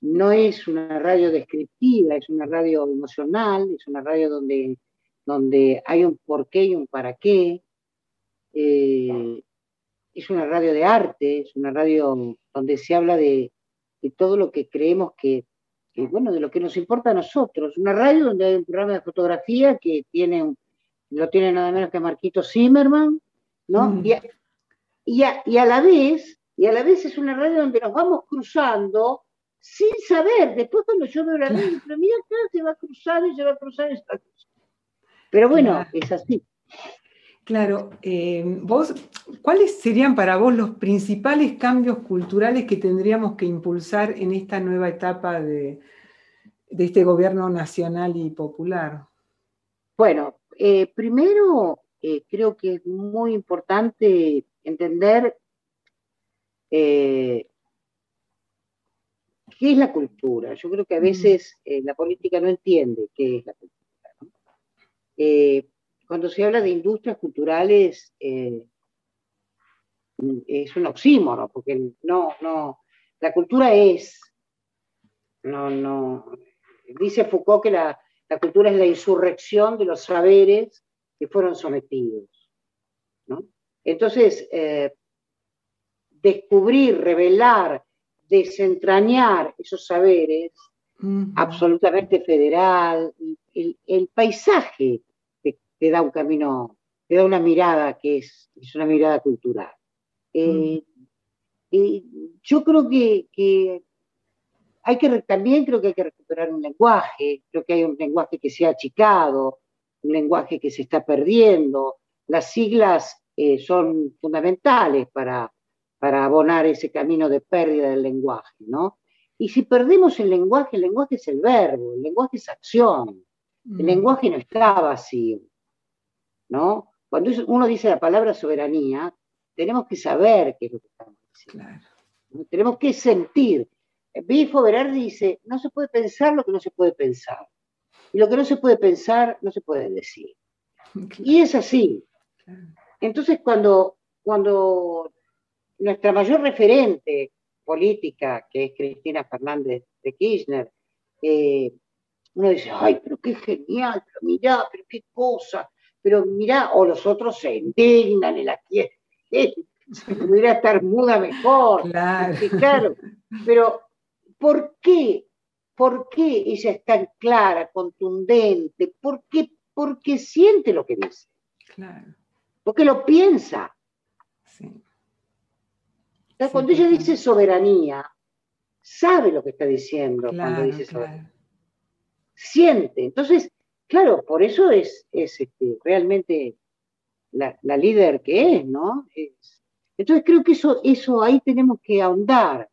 no es una radio descriptiva, es una radio emocional, es una radio donde, donde hay un porqué y un para qué. Eh, es una radio de arte, es una radio donde se habla de, todo lo que creemos que, bueno, de lo que nos importa a nosotros. Una radio donde hay un programa de fotografía que tiene, lo tiene nada menos que Marquito Zimmerman, ¿no? Mm. Y, y a la vez, y a la vez es una radio donde nos vamos cruzando sin saber. Después cuando yo veo la ley, pero mira, se va a cruzar y se va a cruzar y Pero bueno, es así. Claro, eh, vos, ¿cuáles serían para vos los principales cambios culturales que tendríamos que impulsar en esta nueva etapa de, este gobierno nacional y popular? Bueno, eh, primero eh, creo que es muy importante entender ¿Qué es la cultura? Yo creo que a veces eh, la política no entiende qué es la cultura. Eh, cuando se habla de industrias culturales, eh, es un oxímono, porque no, no, la cultura es, no, no, dice Foucault que la, la cultura es la insurrección de los saberes que fueron sometidos. ¿no? Entonces, descubrir, revelar, desentrañar esos saberes absolutamente federal, el, paisaje te, da un camino, te da una mirada que es, es una mirada cultural. Eh, yo creo que, hay que también creo que hay que recuperar un lenguaje, creo que hay un lenguaje que se ha achicado, un lenguaje que se está perdiendo. Las siglas eh, son fundamentales para, para abonar ese camino de pérdida del lenguaje, ¿no? Y si perdemos el lenguaje, el lenguaje es el verbo, el lenguaje es acción, el mm. lenguaje no está vacío, ¿no? Cuando uno dice la palabra soberanía, tenemos que saber qué es lo que estamos diciendo. Tenemos que sentir. Bifo Berardi dice, no se puede pensar lo que no se puede pensar. Y lo que no se puede pensar, no se puede decir. <laughs> Y es así. Entonces, cuando, cuando nuestra mayor referente política, que es Cristina Fernández de Kirchner, eh, uno dice, ay, pero qué genial, pero mirá, pero qué cosa, pero mirá, o los otros se indignan y la quieren, si <laughs> pudiera estar muda mejor. Claro. claro. Pero, ¿por qué? ¿Por qué ella es tan clara, contundente? ¿Por qué? Porque siente lo que dice. Claro. Porque lo piensa. Sí. Cuando ella dice soberanía, sabe lo que está diciendo cuando dice soberanía. Siente. Entonces, claro, por eso es, es este, realmente la, líder que es, ¿no? entonces creo que eso, eso ahí tenemos que ahondar.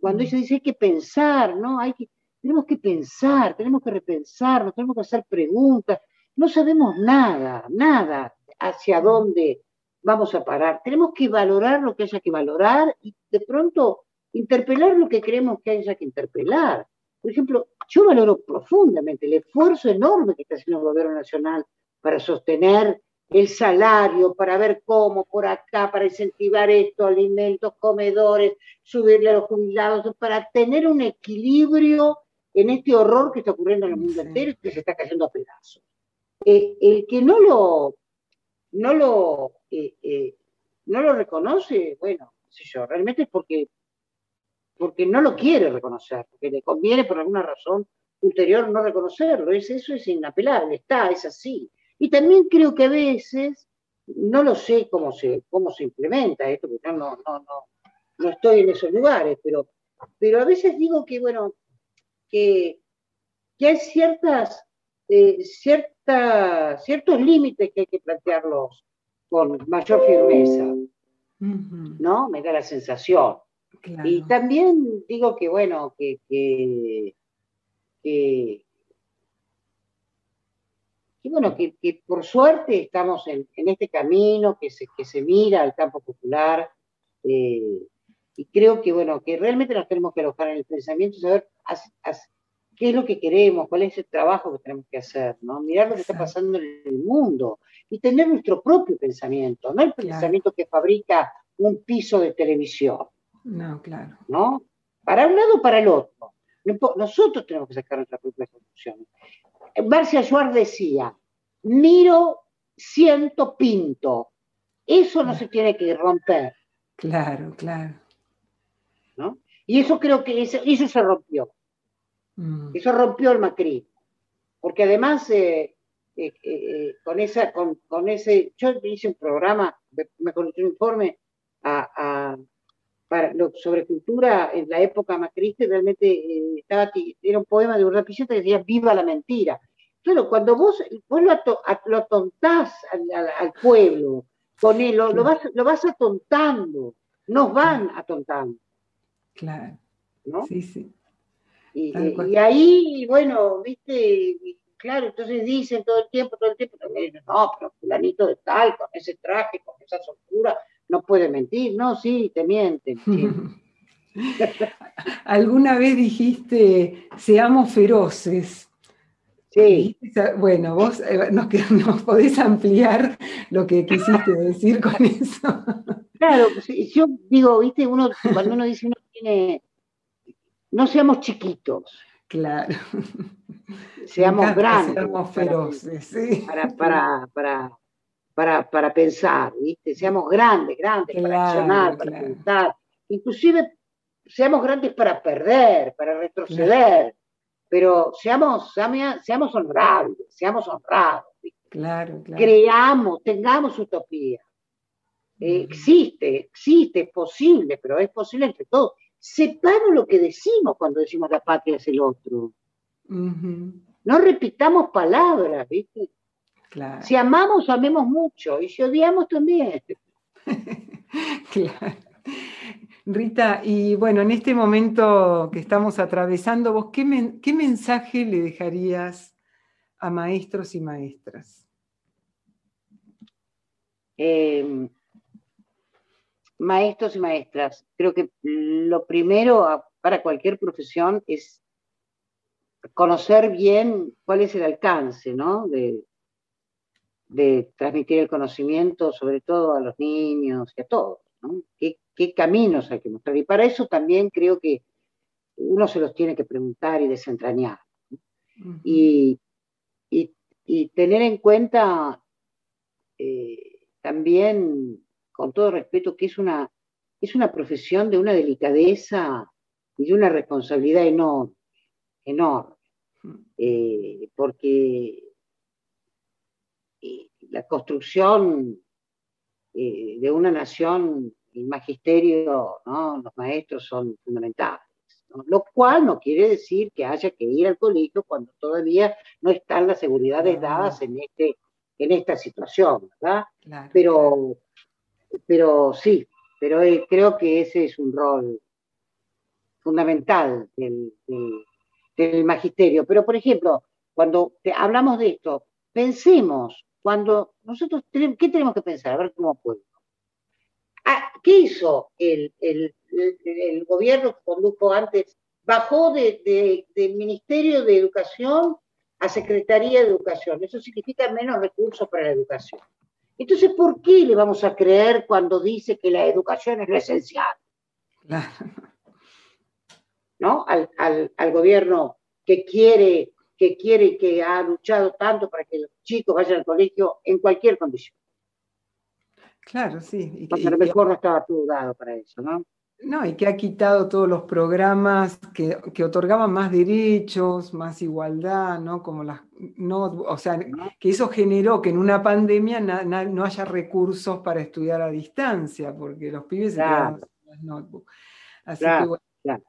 cuando mm. ella dice hay que pensar, ¿no? Hay que, tenemos que pensar, tenemos que repensar, tenemos que hacer preguntas. No sabemos nada, nada hacia dónde vamos a parar. Tenemos que valorar lo que haya que valorar y de pronto interpelar lo que creemos que haya que interpelar. Por ejemplo, yo valoro profundamente el esfuerzo enorme que está haciendo el gobierno nacional para sostener el salario, para ver cómo por acá, para incentivar esto, alimentos, comedores, subirle a los jubilados, para tener un equilibrio en este horror que está ocurriendo en el mundo entero y que se está cayendo a pedazos. Eh, el que no lo, no lo, eh, eh, no lo reconoce, bueno, no sé yo, realmente es porque, porque no lo quiere reconocer, porque le conviene por alguna razón ulterior no reconocerlo. Es, eso es inapelable, está, es así. Y también creo que a veces, no lo sé cómo se, cómo se implementa esto, porque no, no, no, no estoy en esos lugares, pero, pero a veces digo que, bueno, que, que hay ciertas, eh, ciertos límites que hay que plantearlos con mayor firmeza, ¿no? Me da la sensación. Y también digo que, bueno, que, que, que, bueno, que, por suerte estamos en, este camino que se, que se mira al campo popular, eh, y creo que, bueno, que realmente nos tenemos que alojar en el pensamiento y saber qué es lo que queremos, cuál es el trabajo que tenemos que hacer, ¿no? Mirar lo que está pasando en el mundo y tener nuestro propio pensamiento, no el pensamiento que fabrica un piso de televisión. No, claro. ¿No? Para un lado o para el otro. Nosotros tenemos que sacar nuestra propia conclusión. Marcia Schwartz decía, miro, siento, pinto. Eso no se tiene que romper. Claro, claro. ¿No? Y eso creo que eso, se rompió. Mm. Eso rompió el Macri. Porque además, eh, eh, eh, con, esa, con, ese, yo hice un programa, me conocí un informe a para, sobre cultura en la época macrista, realmente eh, estaba, era un poema de Urda que decía Viva la mentira. Claro, cuando vos, vos lo, lo atontás al, pueblo, con él, lo, vas, lo vas atontando, nos van atontando. Claro. ¿no? Sí, sí. Y, y, ahí, bueno, viste, claro, entonces dicen todo el tiempo, todo el tiempo, no, pero fulanito de tal, con ese traje, con esa soltura, no puede mentir, no, sí, te mienten. <laughs> Alguna vez dijiste, seamos feroces. Sí. Bueno, vos eh, nos, <laughs> nos, podés ampliar lo que quisiste decir con eso. Claro, yo digo, viste, uno, cuando uno dice uno tiene, no seamos chiquitos. Claro. <laughs> Seamos grandes. Seamos feroces, sí. Para, para, para, para, pensar, ¿viste? Seamos grandes, grandes para accionar, para pensar. Inclusive seamos grandes para perder, para retroceder, pero seamos, seamos honrables, seamos honrados. Claro, Creamos, tengamos utopía. Eh, existe, existe, es posible, pero es posible entre todos. Sepamos lo que decimos cuando decimos la patria es el otro. No repitamos palabras, ¿viste? Si amamos, amemos mucho, y si odiamos también. <laughs> claro. Rita, y bueno, en este momento que estamos atravesando, vos, ¿qué, mensaje le dejarías a maestros y maestras? Em, maestros y maestras, creo que lo primero para cualquier profesión es conocer bien cuál es el alcance ¿no? de, de transmitir el conocimiento, sobre todo a los niños y a todos. ¿no? ¿Qué, caminos hay que mostrar? Y para eso también creo que uno se los tiene que preguntar y desentrañar. y, tener en cuenta eh, también, con todo respeto, que es una, es una profesión de una delicadeza y de una responsabilidad enorme, enorme. Eh, porque la construcción eh, de una nación, el magisterio, los maestros son fundamentales. Lo cual no quiere decir que haya que ir al colegio cuando todavía no están las seguridades dadas en, este, en esta situación, ¿verdad? Pero, pero sí, pero eh, creo que ese es un rol fundamental del, del magisterio. Pero, por ejemplo, cuando hablamos de esto, pensemos cuando nosotros tenemos, ¿qué tenemos que pensar? A ver cómo puedo. Ah, ¿Qué hizo el, gobierno que condujo antes? Bajó del Ministerio de Educación a Secretaría de Educación. Eso significa menos recursos para la educación. Entonces, ¿por qué le vamos a creer cuando dice que la educación es lo esencial? ¿No? Al, al gobierno que quiere que quiere y que ha luchado tanto para que los chicos vayan al colegio en cualquier condición. Claro, sí. Y, a lo mejor no estaba todo dado para eso, ¿no? No, y que ha quitado todos los programas que, otorgaban más derechos, más igualdad, ¿no? Como las, no, o sea, que eso generó que en una pandemia no haya recursos para estudiar a distancia, porque los pibes se quedaban sin las notebooks. Así que bueno,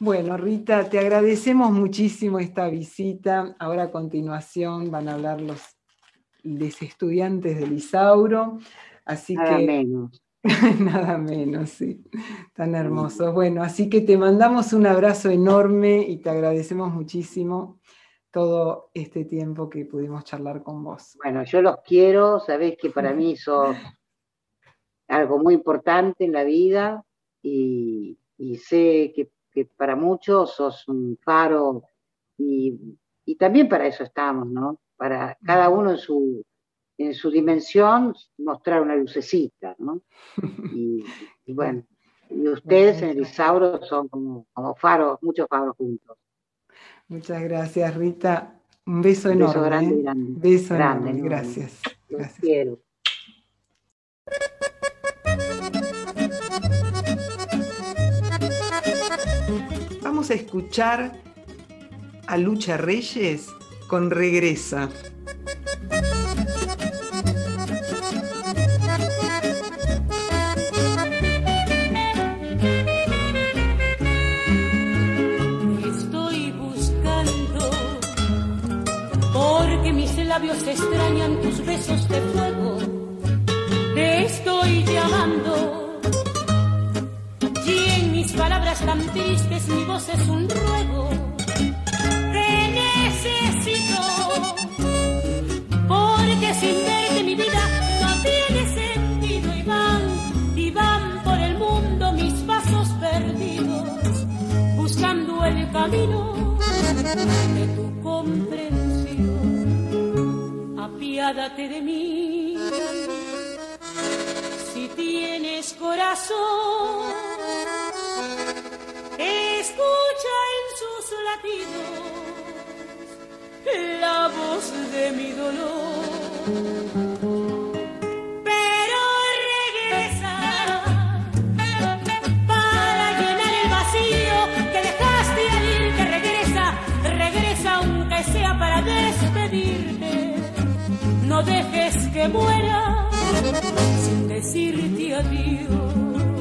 bueno, Rita, te agradecemos muchísimo esta visita. Ahora a continuación van a hablar los, estudiantes del Isauro. Así nada que. menos. <laughs> nada menos, sí. Tan hermoso. Bueno, así que te mandamos un abrazo enorme y te agradecemos muchísimo todo este tiempo que pudimos charlar con vos. Bueno, yo los quiero, sabés que para mí <laughs> sos algo muy importante en la vida y sé que que para muchos sos un faro y, también para eso estamos, ¿no? Para cada uno en su, en su dimensión mostrar una lucecita, ¿no? <laughs> Y, bueno, y ustedes en el Isauro son como, como faros, muchos faros juntos. Muchas gracias, Rita. Un beso enorme. Beso grande, ¿eh? grande. Beso grande, Gracias. Los quiero. a escuchar a Lucha Reyes con Regresa. Labios extrañan tus besos de fuego. Te estoy llamando palabras tan tristes, mi voz es un ruego. Te necesito, porque sin verte mi vida no tiene sentido y van, y van por el mundo mis pasos perdidos, buscando el camino de tu comprensión. Apiádate de mí. Si tienes corazón, escucha en sus latidos la voz de mi dolor. Dejes que muera sin decirte adiós.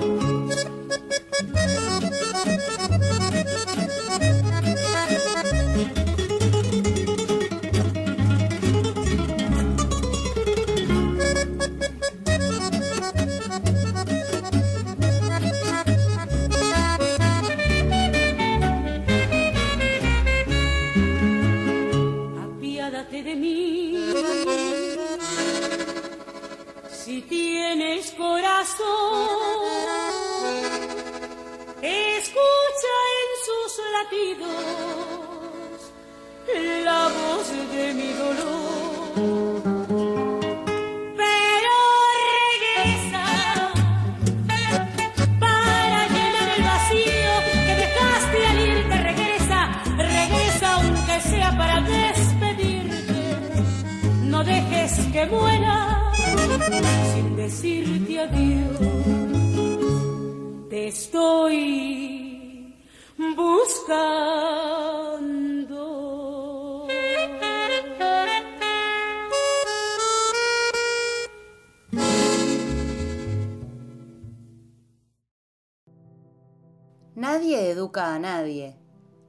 Educa a nadie,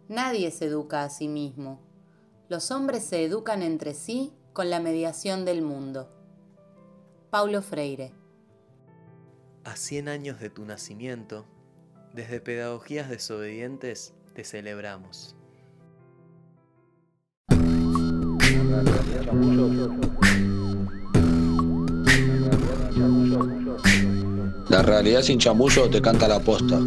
nadie se educa a sí mismo. Los hombres se educan entre sí con la mediación del mundo. Paulo Freire. A 100 años de tu nacimiento, desde Pedagogías Desobedientes te celebramos. La realidad sin chamullo te canta la posta.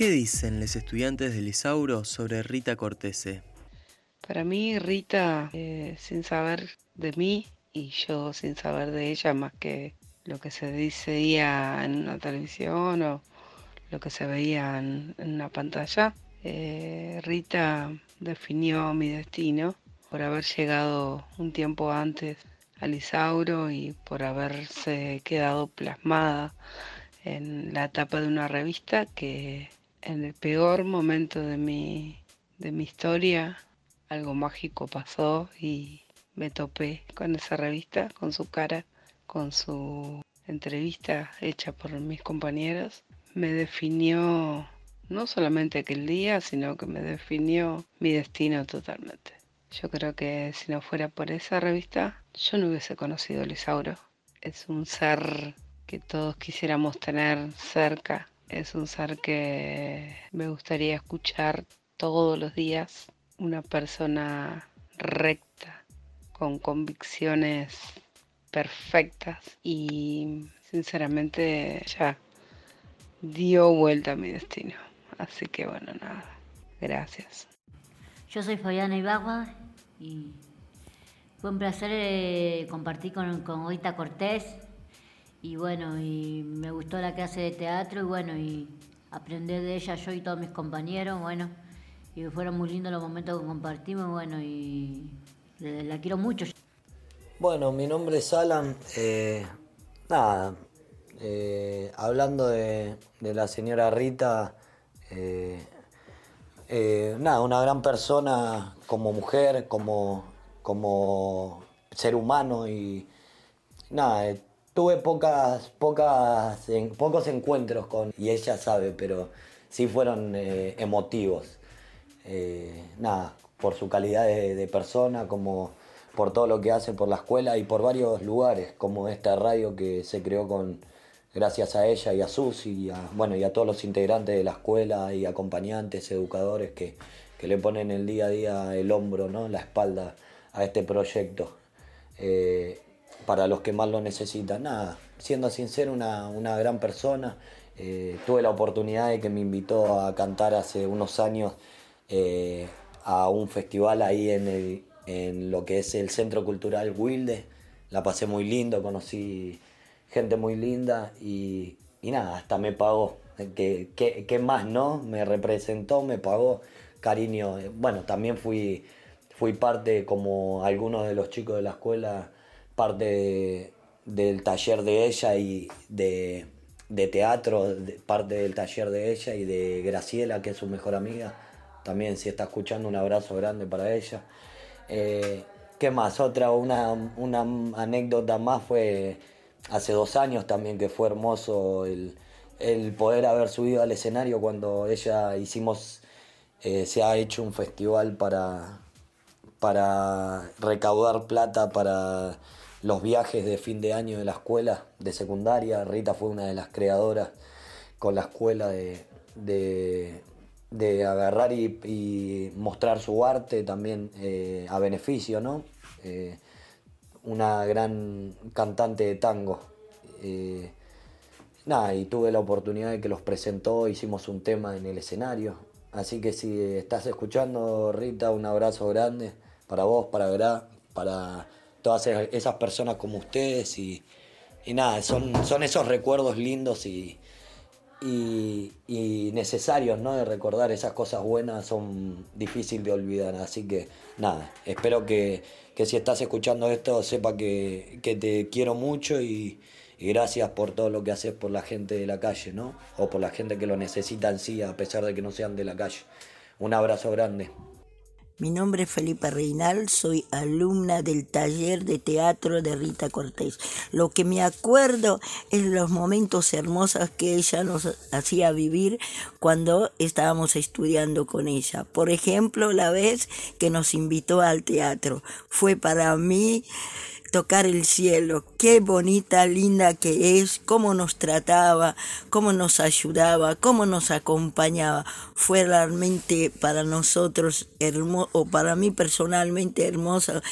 ¿Qué dicen los estudiantes de Lisauro sobre Rita Cortese? Para mí, Rita, eh, sin saber de mí y yo sin saber de ella más que lo que se decía en una televisión o lo que se veía en, en una pantalla, eh, Rita definió mi destino por haber llegado un tiempo antes a Lisauro y por haberse quedado plasmada en la tapa de una revista que en el peor momento de mi, de mi historia algo mágico pasó y me topé con esa revista, con su cara, con su entrevista hecha por mis compañeros. Me definió no solamente aquel día, sino que me definió mi destino totalmente. Yo creo que si no fuera por esa revista, yo no hubiese conocido a Lisauro. Es un ser que todos quisiéramos tener cerca. Es un ser que me gustaría escuchar todos los días. Una persona recta, con convicciones perfectas y sinceramente ya dio vuelta a mi destino. Así que bueno, nada. Gracias. Yo soy Fabiana Ibarra y fue un placer eh, compartir con, con Cortés y bueno, y me gustó la clase de teatro y bueno, y aprender de ella yo y todos mis compañeros, bueno, y fueron muy lindos los momentos que compartimos, bueno, y la, quiero mucho. Bueno, mi nombre es Alan. eh, nada, eh, hablando de, de la señora Rita, eh, eh, nada, una gran persona como mujer, como, como ser humano y nada, eh, tuve pocas, pocos encuentros con, y ella sabe, pero sí fueron eh, emotivos. Eh, nada, por su calidad de, de persona, como por todo lo que hace por la escuela y por varios lugares, como esta radio que se creó con gracias a ella y a Susi y a, bueno, y a todos los integrantes de la escuela y acompañantes, educadores que, que le ponen el día a día el hombro, ¿no? la espalda a este proyecto. Eh, para los que más lo necesitan. Nada, siendo sincero, una, una gran persona. Eh, tuve la oportunidad de que me invitó a cantar hace unos años eh, a un festival ahí en, en lo que es el Centro Cultural Wilde. La pasé muy lindo, conocí gente muy linda y, y nada, hasta me pagó. ¿Qué, qué, qué más, no? Me representó, me pagó cariño. Bueno, también fui, fui parte, como algunos de los chicos de la escuela, parte de- del taller de ella y de, de teatro, parte del taller de ella y de Graciela, que es su mejor amiga. También si está escuchando, un abrazo grande para ella. Eh, ¿Qué más? Otra, una, una anécdota más fue hace dos años también que fue hermoso el, el poder haber subido al escenario cuando ella hicimos, eh, se ha hecho un festival para, para recaudar plata para los viajes de fin de año de la escuela de secundaria. Rita fue una de las creadoras con la escuela de, de, agarrar y, mostrar su arte también eh, a beneficio, ¿no? Eh, una gran cantante de tango. Eh, nada, y tuve la oportunidad de que los presentó, hicimos un tema en el escenario. Así que si estás escuchando, Rita, un abrazo grande para vos, para Gra, para todas esas personas como ustedes y, nada, son, son esos recuerdos lindos y, y, necesarios, ¿no? De recordar esas cosas buenas son difíciles de olvidar. Así que nada, espero que, si estás escuchando esto sepa que, te quiero mucho y, gracias por todo lo que haces por la gente de la calle, ¿no? O por la gente que lo necesita en sí, a pesar de que no sean de la calle. Un abrazo grande. Mi nombre es Felipe Reinal, soy alumna del taller de teatro de Rita Cortés. Lo que me acuerdo es los momentos hermosos que ella nos hacía vivir cuando estábamos estudiando con ella. Por ejemplo, la vez que nos invitó al teatro. Fue para mí tocar el cielo. Qué bonita, linda que es, cómo nos trataba, cómo nos ayudaba, cómo nos acompañaba. Fue realmente para nosotros hermoso, o para mí personalmente hermosa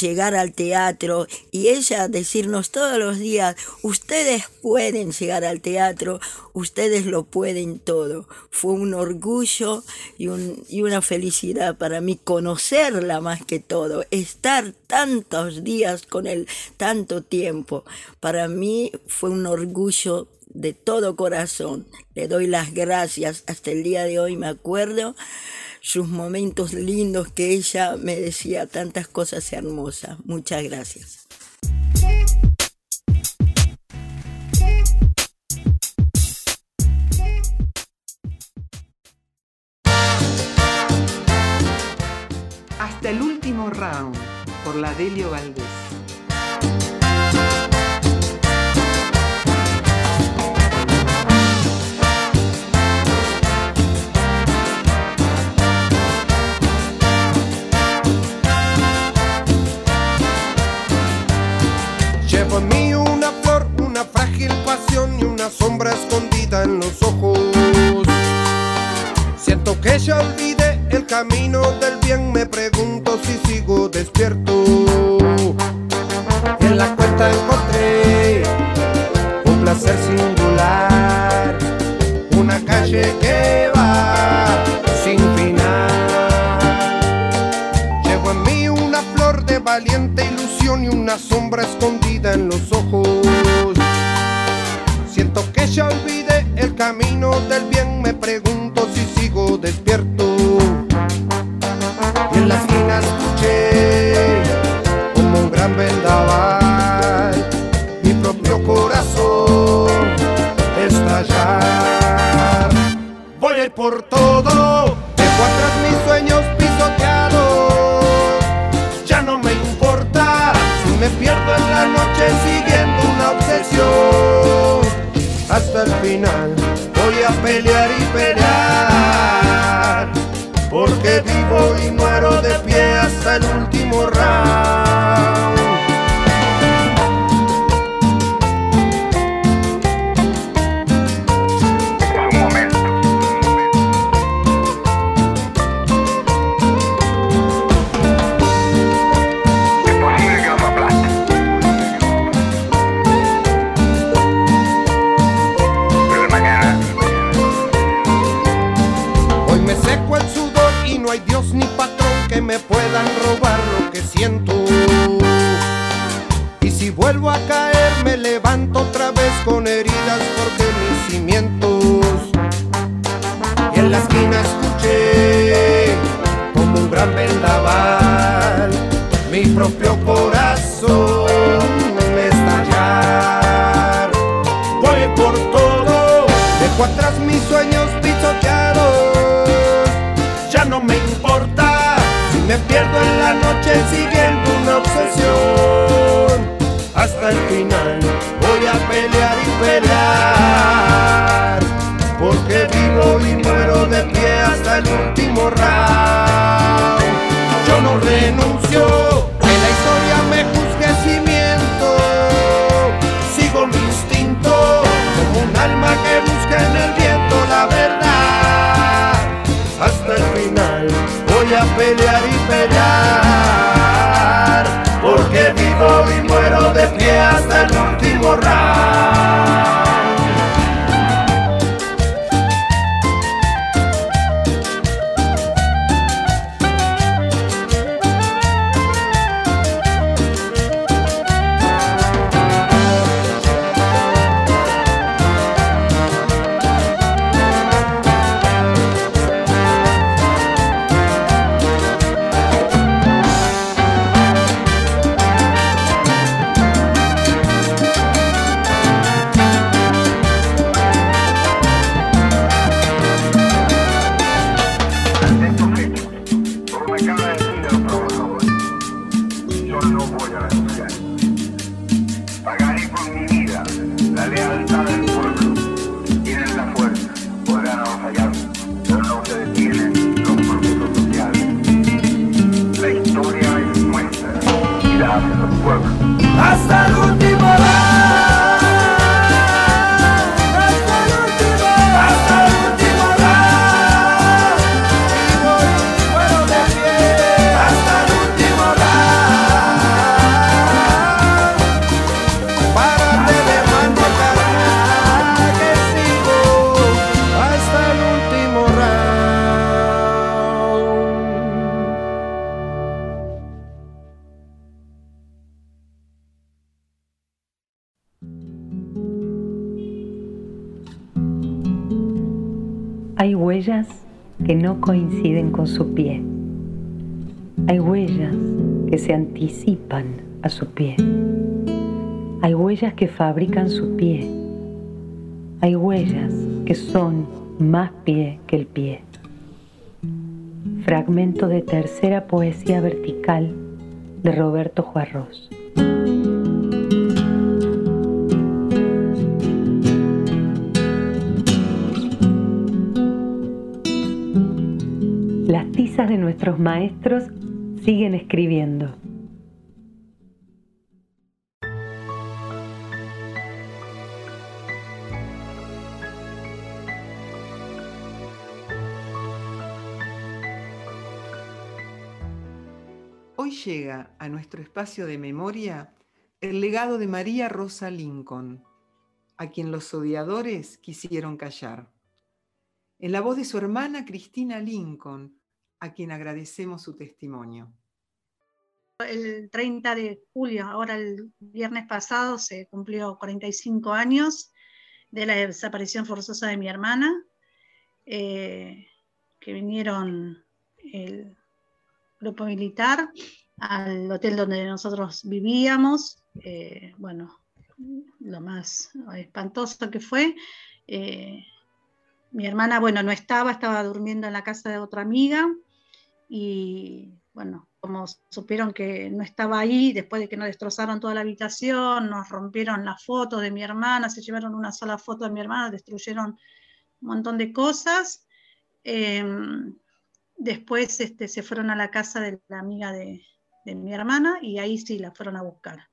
llegar al teatro y ella decirnos todos los días, ustedes pueden llegar al teatro, ustedes lo pueden todo. Fue un orgullo y, y una felicidad para mí conocerla más que todo, estar tantos días con él, tanto tiempo. Para mí fue un orgullo de todo corazón. Le doy las gracias. Hasta el día de hoy me acuerdo sus momentos lindos que ella me decía tantas cosas hermosas. Muchas gracias. Hasta el último round por la Delio Valdés. Sombra escondida en los ojos. Siento que ya olvidé el camino del bien, me pregunto si sigo despierto. En la cuenta encontré un placer singular, una calle que va sin final. Llevo en mí una flor de valiente ilusión y una sombra escondida en los ojos que ya olvide el camino del bien, me pregunto si sigo despierto. Y en la esquina escuché como un gran vendaval mi propio corazón estallar. Voy a ir por todo, hasta el final. Voy a pelear y pelear, porque vivo y muero de pie hasta el último round. Su pie. Hay huellas que son más pie que el pie. Fragmento de tercera poesía vertical de Roberto Juarros. de nuestros maestros siguen escribiendo. Nuestro espacio de memoria el legado de María Rosa Lincoln, a quien los odiadores quisieron callar. En la voz de su hermana Cristina Lincoln, a quien agradecemos su testimonio. El 30 de julio, ahora el viernes pasado, se cumplió 45 años de la desaparición forzosa de mi hermana, eh, que vinieron el grupo militar al hotel donde nosotros vivíamos. Eh, bueno, lo más espantoso que fue. Eh, mi hermana, bueno, no estaba, estaba durmiendo en la casa de otra amiga y bueno, como supieron que no estaba ahí, después de que nos destrozaron toda la habitación, nos rompieron las fotos de mi hermana, se llevaron una sola foto de mi hermana, destruyeron un montón de cosas. Em, después este, se fueron a la casa de la amiga de, mi hermana y ahí sí la fueron a buscar.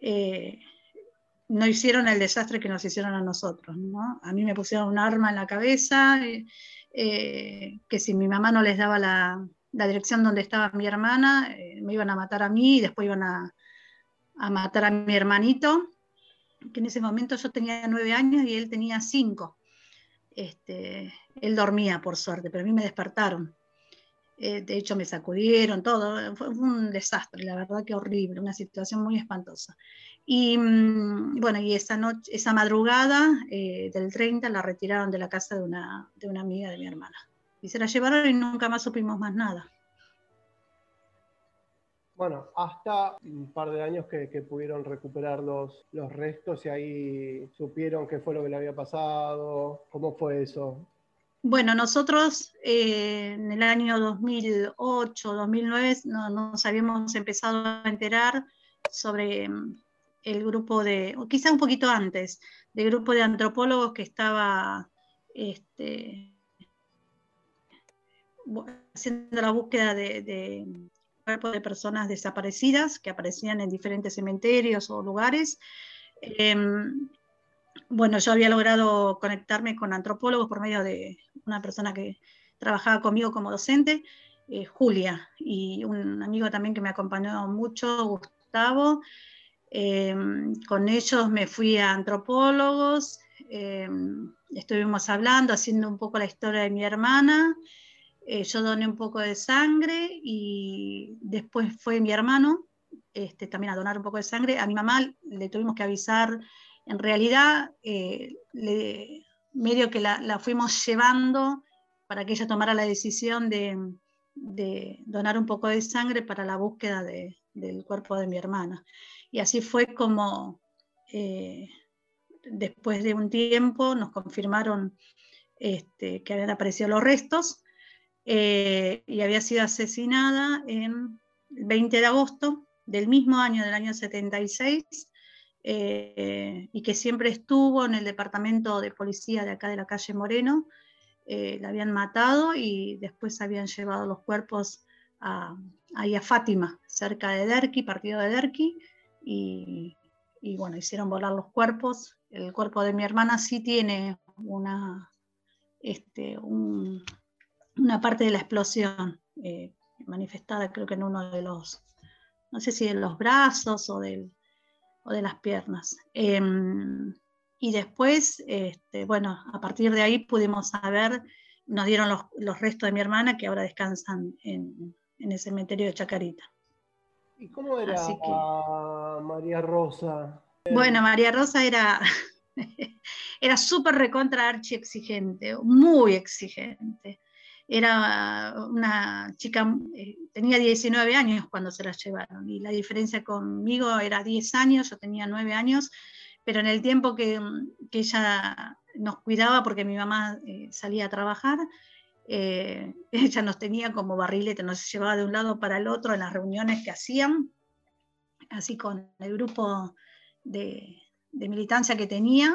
Eh, no hicieron el desastre que nos hicieron a nosotros. ¿no? A mí me pusieron un arma en la cabeza. Eh, eh, que si mi mamá no les daba la, dirección donde estaba mi hermana, me iban a matar a mí y después iban a, matar a mi hermanito, que en ese momento yo tenía nueve años y él tenía cinco. Este, él dormía, por suerte, pero a mí me despertaron. Eh, de hecho, me sacudieron, todo. Fue, un desastre, la verdad que horrible, una situación muy espantosa. Y mm, bueno, y esa noche, esa madrugada eh, del 30 la retiraron de la casa de una, de una amiga de mi hermana. Y se la llevaron y nunca más supimos más nada. Bueno, hasta un par de años que, pudieron recuperar los, los, restos y ahí supieron qué fue lo que le había pasado, cómo fue eso. Bueno, nosotros eh, en el año 2008, 2009 nos habíamos empezado a enterar sobre mm, el grupo de, o quizá un poquito antes, del grupo de antropólogos que estaba este, haciendo la búsqueda de, cuerpos de personas desaparecidas que aparecían en diferentes cementerios o lugares. Em, bueno, yo había logrado conectarme con antropólogos por medio de una persona que trabajaba conmigo como docente eh, Julia y un amigo también que me acompañó mucho, Gustavo. Em, con ellos me fui a antropólogos, em, estuvimos hablando, haciendo un poco la historia de mi hermana. Eh, yo doné un poco de sangre y después fue mi hermano este, también a donar un poco de sangre. A mi mamá le tuvimos que avisar, en realidad, eh, medio que la, fuimos llevando para que ella tomara la decisión de, donar un poco de sangre para la búsqueda del cuerpo de mi hermana. Y así fue como, eh, después de un tiempo, nos confirmaron este, que habían aparecido los restos eh, y había sido asesinada el 20 de agosto del mismo año, del año 76, eh, y que siempre estuvo en el departamento de policía de acá de la calle Moreno. Eh, la habían matado y después habían llevado los cuerpos a, ahí a Fátima, cerca de Derqui, partido de Derqui, y, bueno, hicieron volar los cuerpos. El cuerpo de mi hermana sí tiene una, este, una parte de la explosión eh, manifestada, creo que en uno de los no sé si de los brazos o, de las piernas. Em, y después, este, bueno, a partir de ahí pudimos saber, nos dieron los, restos de mi hermana que ahora descansan en, el cementerio de Chacarita. ¿Y cómo era María Rosa? Bueno, María Rosa era, <laughs> era súper recontra archi exigente, muy exigente era una chica, eh, tenía 19 años cuando se la llevaron y la diferencia conmigo era 10 años, yo tenía 9 años, pero en el tiempo que, ella nos cuidaba porque mi mamá eh, salía a trabajar, eh, <laughs> ella nos tenía como barrilete, nos llevaba de un lado para el otro en las reuniones que hacían, así con el grupo de, de militancia que tenía.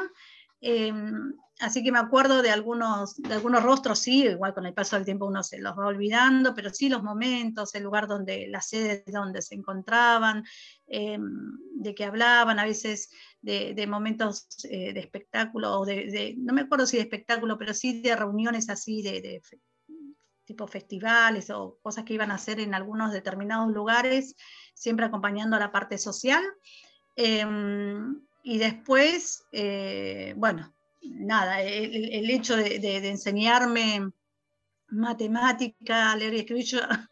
Em, así que me acuerdo de algunos, de algunos rostros, sí, igual con el paso del tiempo uno se los va olvidando, pero sí los momentos, el lugar donde, la sede donde se encontraban, em, de que hablaban, a veces de, momentos eh, de espectáculo, o de, no me acuerdo si de espectáculo, pero sí de reuniones así, de, tipo festivales o cosas que iban a hacer en algunos determinados lugares, siempre acompañando a la parte social. Em, y después, eh, bueno, nada, el, hecho de, enseñarme matemática, leer y escribir, <laughs>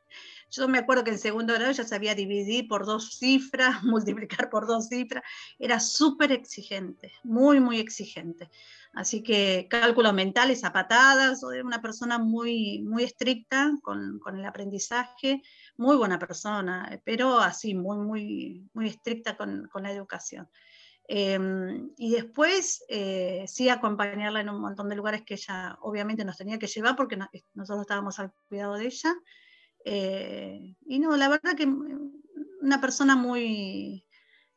yo, me acuerdo que en segundo grado ya sabía dividir por dos cifras, <laughs> multiplicar por dos cifras, era súper exigente, muy, muy exigente. Así que cálculos mentales a patadas, de una persona muy, muy estricta con, el aprendizaje, muy buena persona, pero así, muy, muy, muy estricta con la educación. Em, y después eh, sí acompañarla en un montón de lugares que ella obviamente nos tenía que llevar porque nosotros estábamos al cuidado de ella. Eh, y no, la verdad que una persona muy,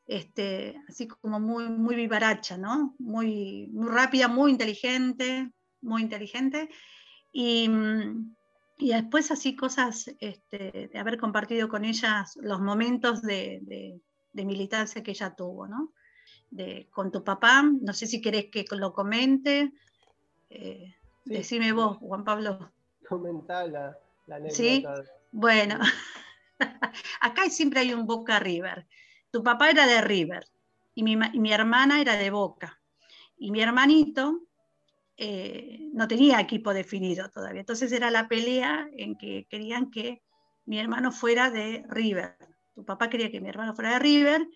este, así como muy, muy vivaracha, ¿no? Muy, muy rápida, muy inteligente, muy inteligente. Y, y después así cosas este, de haber compartido con ella los momentos de, de, de militancia que ella tuvo, ¿no? Con tu papá. No sé si querés que lo comente. Eh, decime vos, Juan Pablo. Comenta la, anécdota. Sí, bueno, <laughs> acá siempre hay un Boca River. Tu papá era de River y mi, hermana era de Boca. Y mi hermanito eh, no tenía equipo definido todavía. Entonces era la pelea en que querían que mi hermano fuera de River. Tu papá quería que mi hermano fuera de River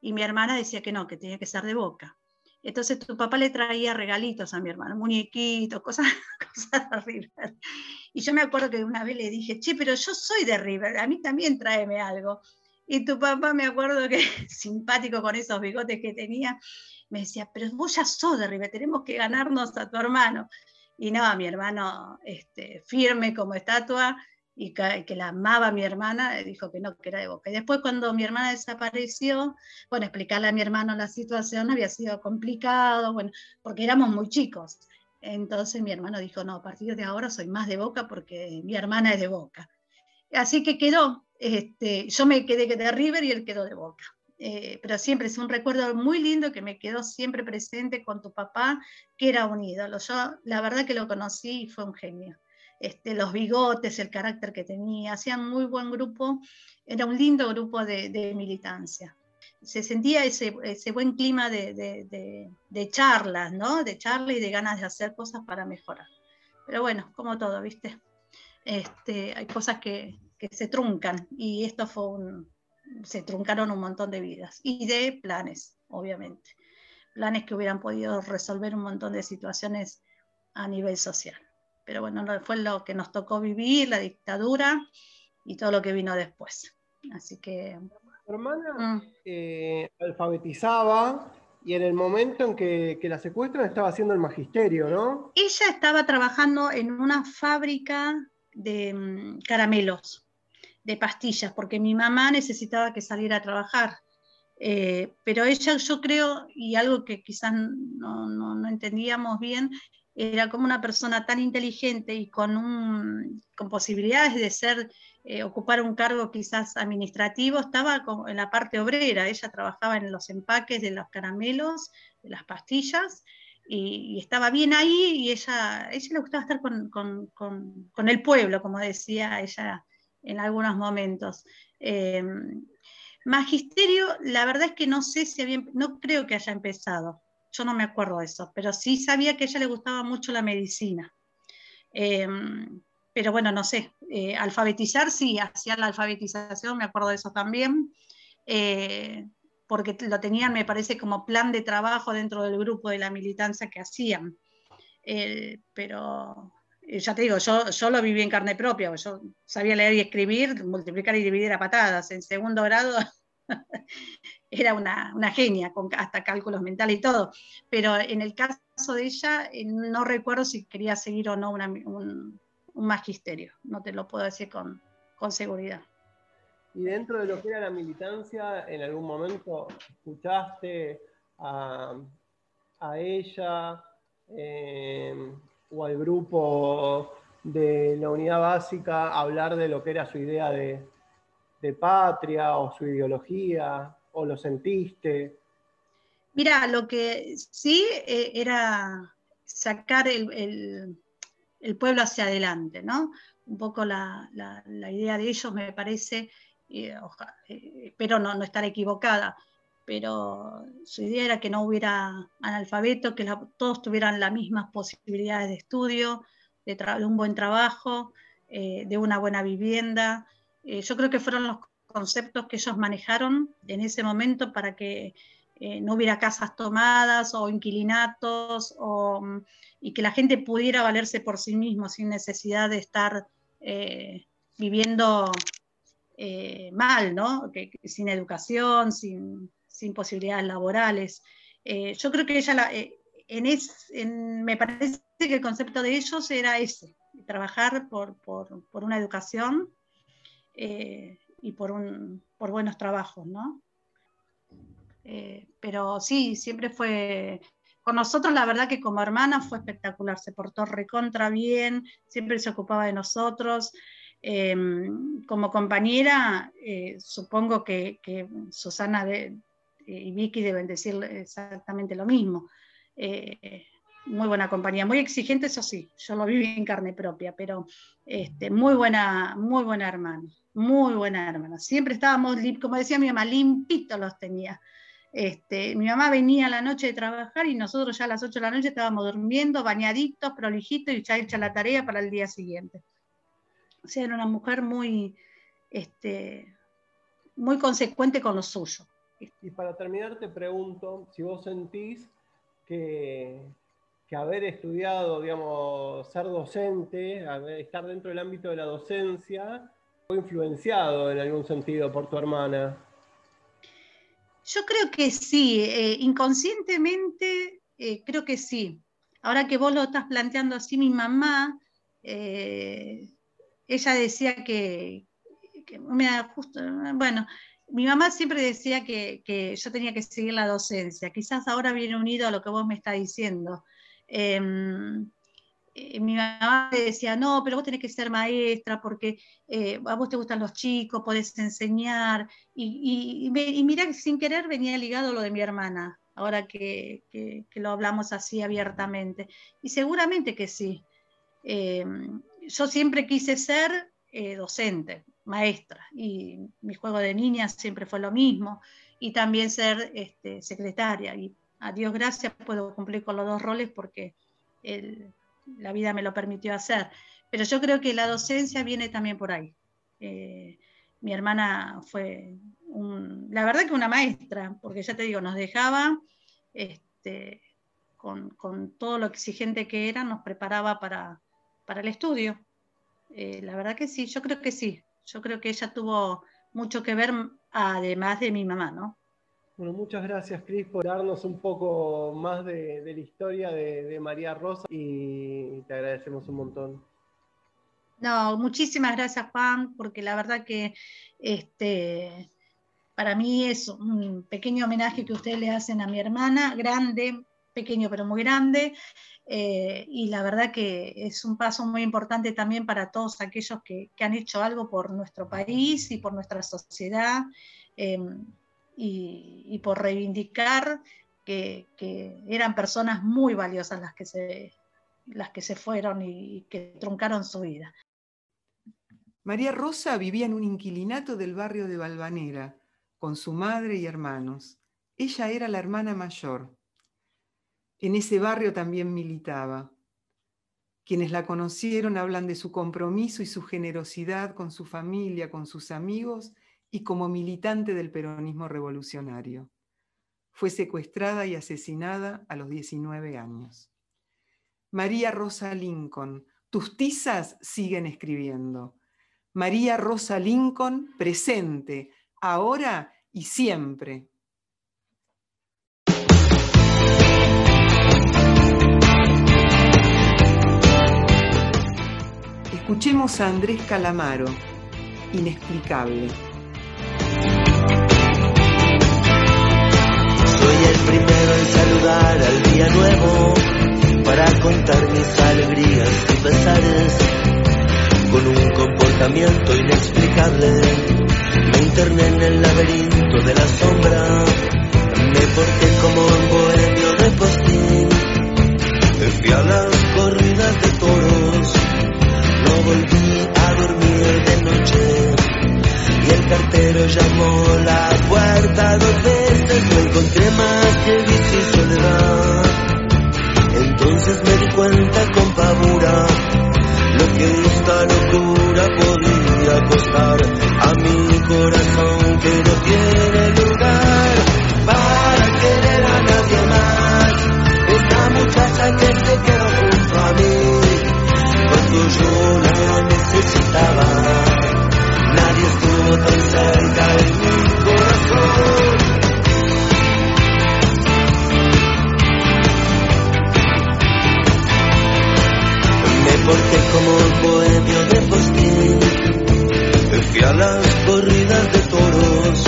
y mi hermana decía que no, que tenía que ser de boca. Entonces tu papá le traía regalitos a mi hermano, muñequitos, cosas, <laughs> cosas de River. Y yo me acuerdo que una vez le dije, che, pero yo soy de River, a mí también tráeme algo. Y tu papá, me acuerdo que <laughs> simpático con esos bigotes que tenía, me decía, pero vos ya sos de River, tenemos que ganarnos a tu hermano. Y no, mi hermano, este, firme como estatua, y que, la amaba mi hermana, dijo que no, que era de Boca. Y después cuando mi hermana desapareció, bueno, explicarle a mi hermano la situación había sido complicado, bueno, porque éramos muy chicos. Entonces mi hermano dijo, no, a partir de ahora soy más de Boca porque mi hermana es de Boca. Así que quedó, este, yo me quedé de River y él quedó de Boca. Eh, pero siempre es un recuerdo muy lindo que me quedó siempre presente con tu papá, que era un ídolo. Yo la verdad que lo conocí y fue un genio este, los bigotes, el carácter que tenía, hacían muy buen grupo, era un lindo grupo de, militancia. Se sentía ese, buen clima de, charlas, ¿no? De charla y de ganas de hacer cosas para mejorar. Pero bueno, como todo, ¿viste? Este, hay cosas que, se truncan y esto fue se truncaron un montón de vidas y de planes, obviamente. Planes que hubieran podido resolver un montón de situaciones a nivel social pero bueno, fue lo que nos tocó vivir, la dictadura y todo lo que vino después. Así que... Tu hermana mm. eh, alfabetizaba y en el momento en que, la secuestran estaba haciendo el magisterio, ¿no? Ella estaba trabajando en una fábrica de mm, caramelos, de pastillas, porque mi mamá necesitaba que saliera a trabajar. Eh, pero ella, yo creo, y algo que quizás no, no entendíamos bien, era como una persona tan inteligente y con, un, con posibilidades de ser, eh, ocupar un cargo quizás administrativo, estaba en la parte obrera, ella trabajaba en los empaques de los caramelos, de las pastillas, y, estaba bien ahí y ella, ella le gustaba estar con, con, con, el pueblo, como decía ella en algunos momentos. Eh, magisterio, la verdad es que no sé si había, no creo que haya empezado yo no me acuerdo de eso, pero sí sabía que a ella le gustaba mucho la medicina. Em, pero bueno, no sé, eh, alfabetizar sí, hacía la alfabetización, me acuerdo de eso también, eh, porque lo tenían, me parece, como plan de trabajo dentro del grupo de la militancia que hacían. Eh, pero ya te digo, yo, yo lo viví en carne propia, yo sabía leer y escribir, multiplicar y dividir a patadas. En segundo grado <laughs> era una, genia, con hasta cálculos mentales y todo. Pero en el caso de ella, eh, no recuerdo si quería seguir o no un, magisterio, no te lo puedo decir con, seguridad. Y dentro de lo que era la militancia, ¿en algún momento escuchaste a, ella eh, o al grupo de la unidad básica hablar de lo que era su idea de, de patria o su ideología? O lo sentiste? Mira, lo que sí eh, era sacar el, pueblo hacia adelante, ¿no? Un poco la, idea de ellos me parece, eh, pero no, no estar equivocada, pero su idea era que no hubiera analfabeto, que todos tuvieran las mismas posibilidades de estudio, de, un buen trabajo, eh, de una buena vivienda. yo creo que fueron los conceptos que ellos manejaron en ese momento para que eh, no hubiera casas tomadas o inquilinatos mm, y que la gente pudiera valerse por sí mismo sin necesidad de estar eh, viviendo eh, mal, sin educación, sin, posibilidades laborales. yo creo que ella, me parece que el concepto de ellos era ese, trabajar por, una educación y por, un, por buenos trabajos, ¿no? Eh, pero sí, siempre fue, con nosotros la verdad que como hermana fue espectacular, se portó recontra bien, siempre se ocupaba de nosotros. Em, como compañera, eh, supongo que, Susana y Vicky deben decir exactamente lo mismo. Eh, muy buena compañía, muy exigente, eso sí, yo lo viví en carne propia, pero este, muy buena, muy buena hermana muy buena hermana. Siempre estábamos, como decía mi mamá, limpitos los tenía. Este, mi mamá venía a la noche de trabajar y nosotros ya a las 8 de la noche estábamos durmiendo, bañaditos, prolijitos y ya hecha la tarea para el día siguiente. O sea, era una mujer muy, este, muy consecuente con lo suyo. Y para terminar te pregunto si vos sentís que, que haber estudiado, digamos, ser docente, estar dentro del ámbito de la docencia, influenciado en algún sentido por tu hermana. Yo creo que sí, eh, inconscientemente eh, creo que sí. Ahora que vos lo estás planteando así, mi mamá, eh, ella decía que, bueno, mi mamá siempre decía que, yo tenía que seguir la docencia. Quizás ahora viene unido a lo que vos me estás diciendo. Em, eh, mi mamá me decía, no, pero vos tenés que ser maestra porque eh, a vos te gustan los chicos, podés enseñar. Y, y, mira que sin querer venía ligado lo de mi hermana, ahora que, lo hablamos así abiertamente. Y seguramente que sí. Eh, yo siempre quise ser eh, docente, maestra, y mi juego de niña siempre fue lo mismo, y también ser este, secretaria. Y a Dios gracias puedo cumplir con los dos roles porque la vida me lo permitió hacer. Pero yo creo que la docencia viene también por ahí. Eh, mi hermana fue, la verdad que una maestra, porque ya te digo, nos dejaba, este, con, todo lo exigente que era, nos preparaba para, el estudio. Eh, la verdad que sí, yo creo que sí. Yo creo que ella tuvo mucho que ver, además de mi mamá, ¿no? Bueno, muchas gracias, Cris, por darnos un poco más de, la historia de, María Rosa y te agradecemos un montón. No, muchísimas gracias Juan, porque la verdad que este, para mí es un pequeño homenaje que ustedes le hacen a mi hermana, grande, pequeño pero muy grande, eh, y la verdad que es un paso muy importante también para todos aquellos que, han hecho algo por nuestro país y por nuestra sociedad, em, y, por reivindicar que, eran personas muy valiosas las que se, las que se fueron y que truncaron su vida. María Rosa vivía en un inquilinato del barrio de Valvanera, con su madre y hermanos. Ella era la hermana mayor. En ese barrio también militaba. Quienes la conocieron hablan de su compromiso y su generosidad con su familia, con sus amigos y como militante del peronismo revolucionario. Fue secuestrada y asesinada a los 19 años. María Rosa Lincoln, tus tizas siguen escribiendo. María Rosa Lincoln, presente, ahora y siempre. Escuchemos a Andrés Calamaro, inexplicable. Primero en saludar al día nuevo para contar mis alegrías y pesares con un comportamiento inexplicable. Me interné en el laberinto de la sombra, me porté como un bohemio de postín. Fui a las corridas de toros, no volví a dormir de noche. Y el cartero llamó la puerta veces, no encontré más que vicio y soledad. Entonces me di cuenta con pavura lo que esta locura podría costar a mi corazón que no tiene lugar para querer a nadie más. Esta muchacha que se quedó junto a mí cuando yo la necesitaba. Nadie estuvo tan cerca en mi corazón. Porque como un bohemio de postín fui a las corridas de toros,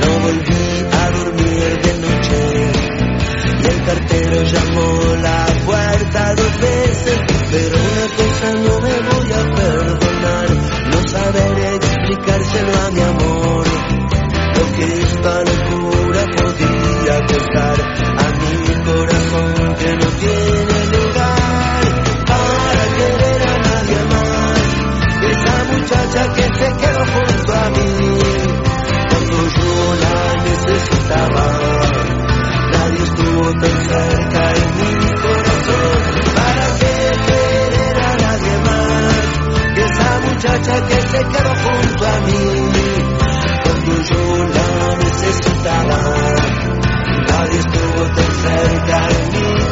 no volví a dormir de noche. Y el cartero llamó la puerta dos veces, pero una cosa no me voy a perdonar, no saber explicárselo a mi amor, lo que esta locura podría costar a mi corazón que no Nadie estuvo tan cerca en mi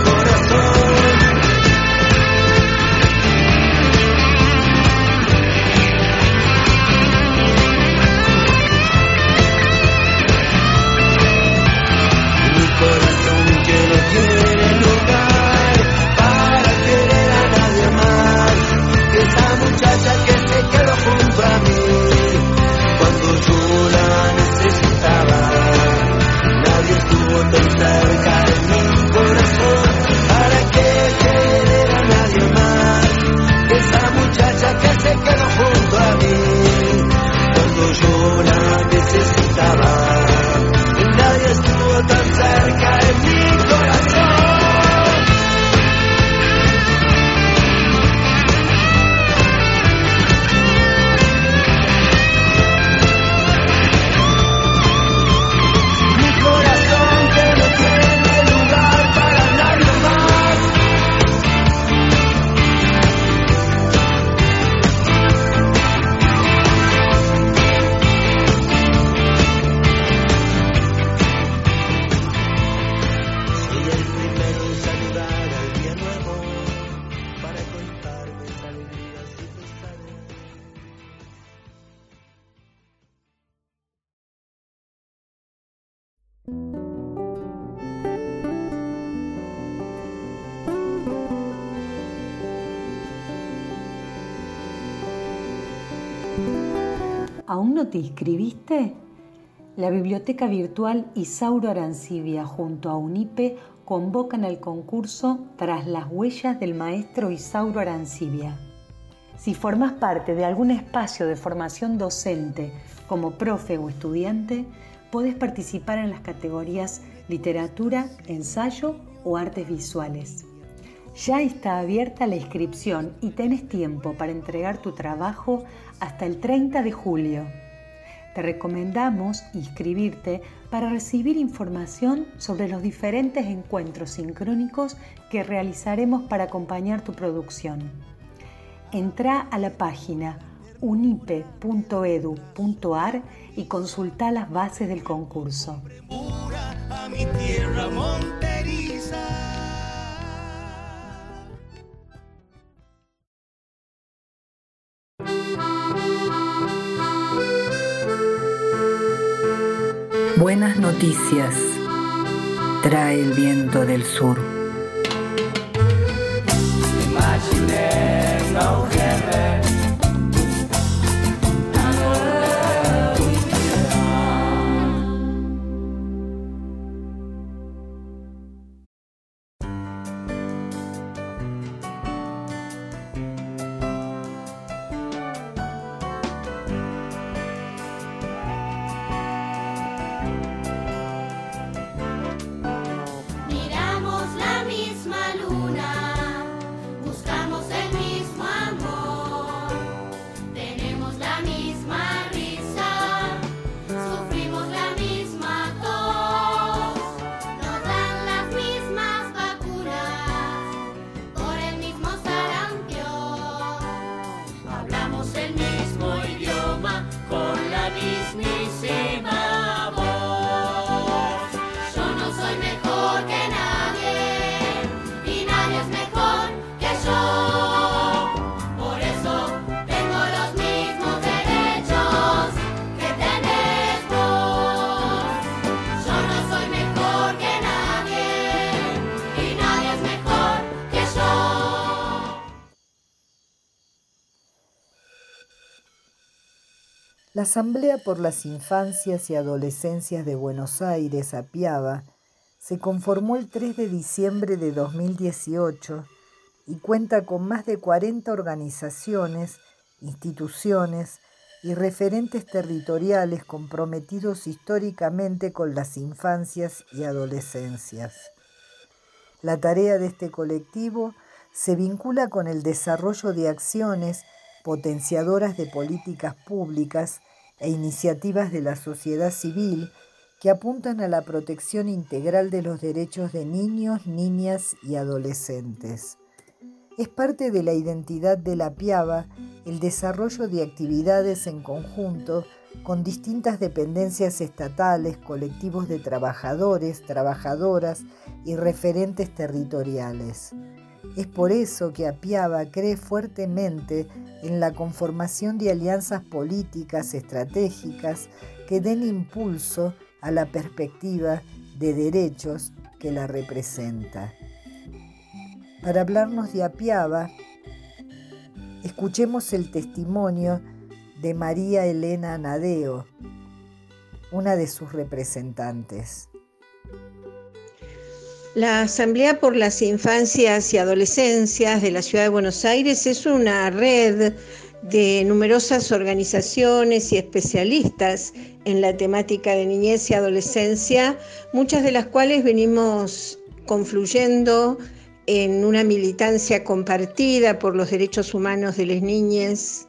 ¿Aún no te inscribiste? La Biblioteca Virtual Isauro Arancibia junto a UNIPE convocan al concurso Tras las huellas del maestro Isauro Arancibia. Si formas parte de algún espacio de formación docente como profe o estudiante, podés participar en las categorías literatura, ensayo o artes visuales. Ya está abierta la inscripción y tenés tiempo para entregar tu trabajo hasta el 30 de julio. Te recomendamos inscribirte para recibir información sobre los diferentes encuentros sincrónicos que realizaremos para acompañar tu producción. Entra a la página unipe.edu.ar y consulta las bases del concurso. Buenas noticias trae el viento del sur. La Asamblea por las Infancias y Adolescencias de Buenos Aires, APIABA, se conformó el 3 de diciembre de 2018 y cuenta con más de 40 organizaciones, instituciones y referentes territoriales comprometidos históricamente con las infancias y adolescencias. La tarea de este colectivo se vincula con el desarrollo de acciones potenciadoras de políticas públicas e iniciativas de la sociedad civil que apuntan a la protección integral de los derechos de niños, niñas y adolescentes. Es parte de la identidad de la PIABA el desarrollo de actividades en conjunto con distintas dependencias estatales, colectivos de trabajadores, trabajadoras y referentes territoriales. Es por eso que Apiaba cree fuertemente en la conformación de alianzas políticas estratégicas que den impulso a la perspectiva de derechos que la representa. Para hablarnos de Apiaba, escuchemos el testimonio de María Elena Nadeo, una de sus representantes. La Asamblea por las Infancias y Adolescencias de la Ciudad de Buenos Aires es una red de numerosas organizaciones y especialistas en la temática de niñez y adolescencia, muchas de las cuales venimos confluyendo en una militancia compartida por los derechos humanos de las niñas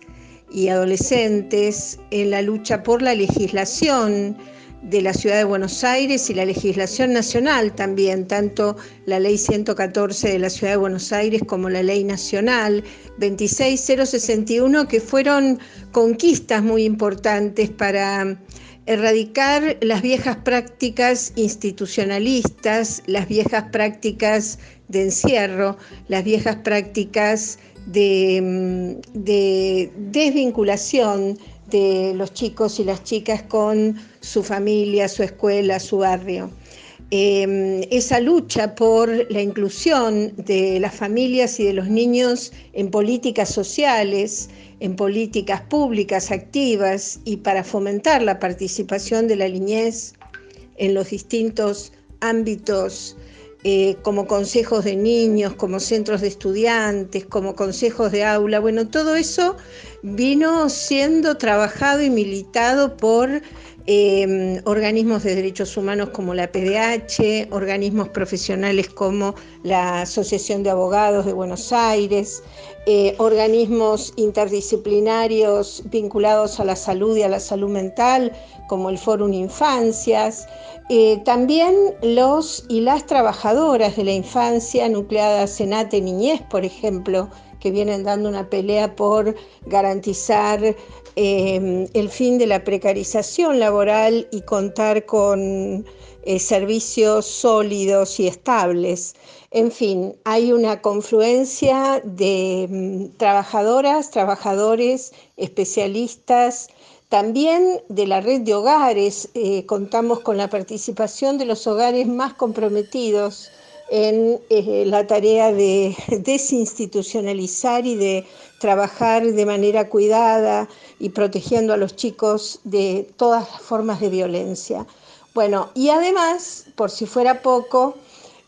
y adolescentes, en la lucha por la legislación de la Ciudad de Buenos Aires y la legislación nacional también, tanto la Ley 114 de la Ciudad de Buenos Aires como la Ley Nacional 26061, que fueron conquistas muy importantes para erradicar las viejas prácticas institucionalistas, las viejas prácticas de encierro, las viejas prácticas de, de desvinculación de los chicos y las chicas con su familia, su escuela, su barrio. Em, esa lucha por la inclusión de las familias y de los niños en políticas sociales, en políticas públicas activas y para fomentar la participación de la niñez en los distintos ámbitos eh, como consejos de niños, como centros de estudiantes, como consejos de aula. Bueno, todo eso vino siendo trabajado y militado por eh, organismos de derechos humanos como la PDH, organismos profesionales como la Asociación de Abogados de Buenos Aires, eh, organismos interdisciplinarios vinculados a la salud y a la salud mental como el Fórum Infancias, eh, también los y las trabajadoras de la infancia nucleadas en ATE Niñez, por ejemplo, que vienen dando una pelea por garantizar Em, el fin de la precarización laboral y contar con eh, servicios sólidos y estables. En fin, hay una confluencia de mm, trabajadoras, trabajadores, especialistas, también de la red de hogares. Eh, contamos con la participación de los hogares más comprometidos en eh, la tarea de desinstitucionalizar y de trabajar de manera cuidada y protegiendo a los chicos de todas las formas de violencia. Bueno, y además, por si fuera poco,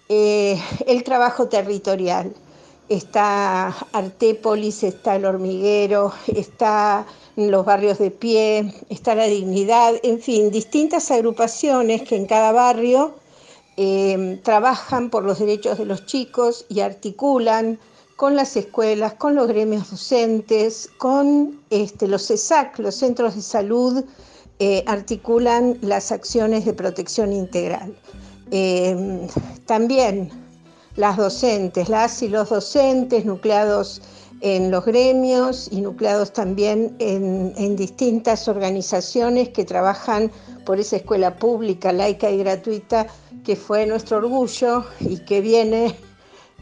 eh, el trabajo territorial. Está Artépolis, está el hormiguero, está los barrios de pie, está la dignidad, en fin, distintas agrupaciones que en cada barrio eh, trabajan por los derechos de los chicos y articulan con las escuelas, con los gremios docentes, con este, los CESAC, los centros de salud, eh, articulan las acciones de protección integral. Em, también las docentes, las y los docentes nucleados en los gremios y nucleados también en, distintas organizaciones que trabajan por esa escuela pública, laica y gratuita que fue nuestro orgullo y que viene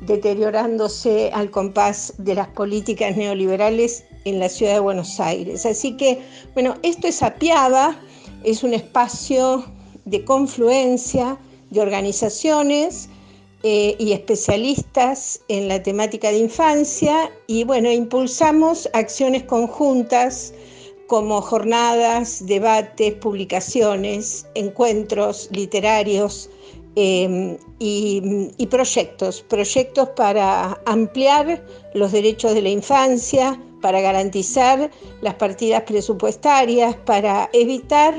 deteriorándose al compás de las políticas neoliberales en la ciudad de Buenos Aires. Así que, bueno, esto es Apiaba, es un espacio de confluencia de organizaciones eh, y especialistas en la temática de infancia y, bueno, impulsamos acciones conjuntas como jornadas, debates, publicaciones, encuentros literarios, Em, y, proyectos, proyectos para ampliar los derechos de la infancia, para garantizar las partidas presupuestarias, para evitar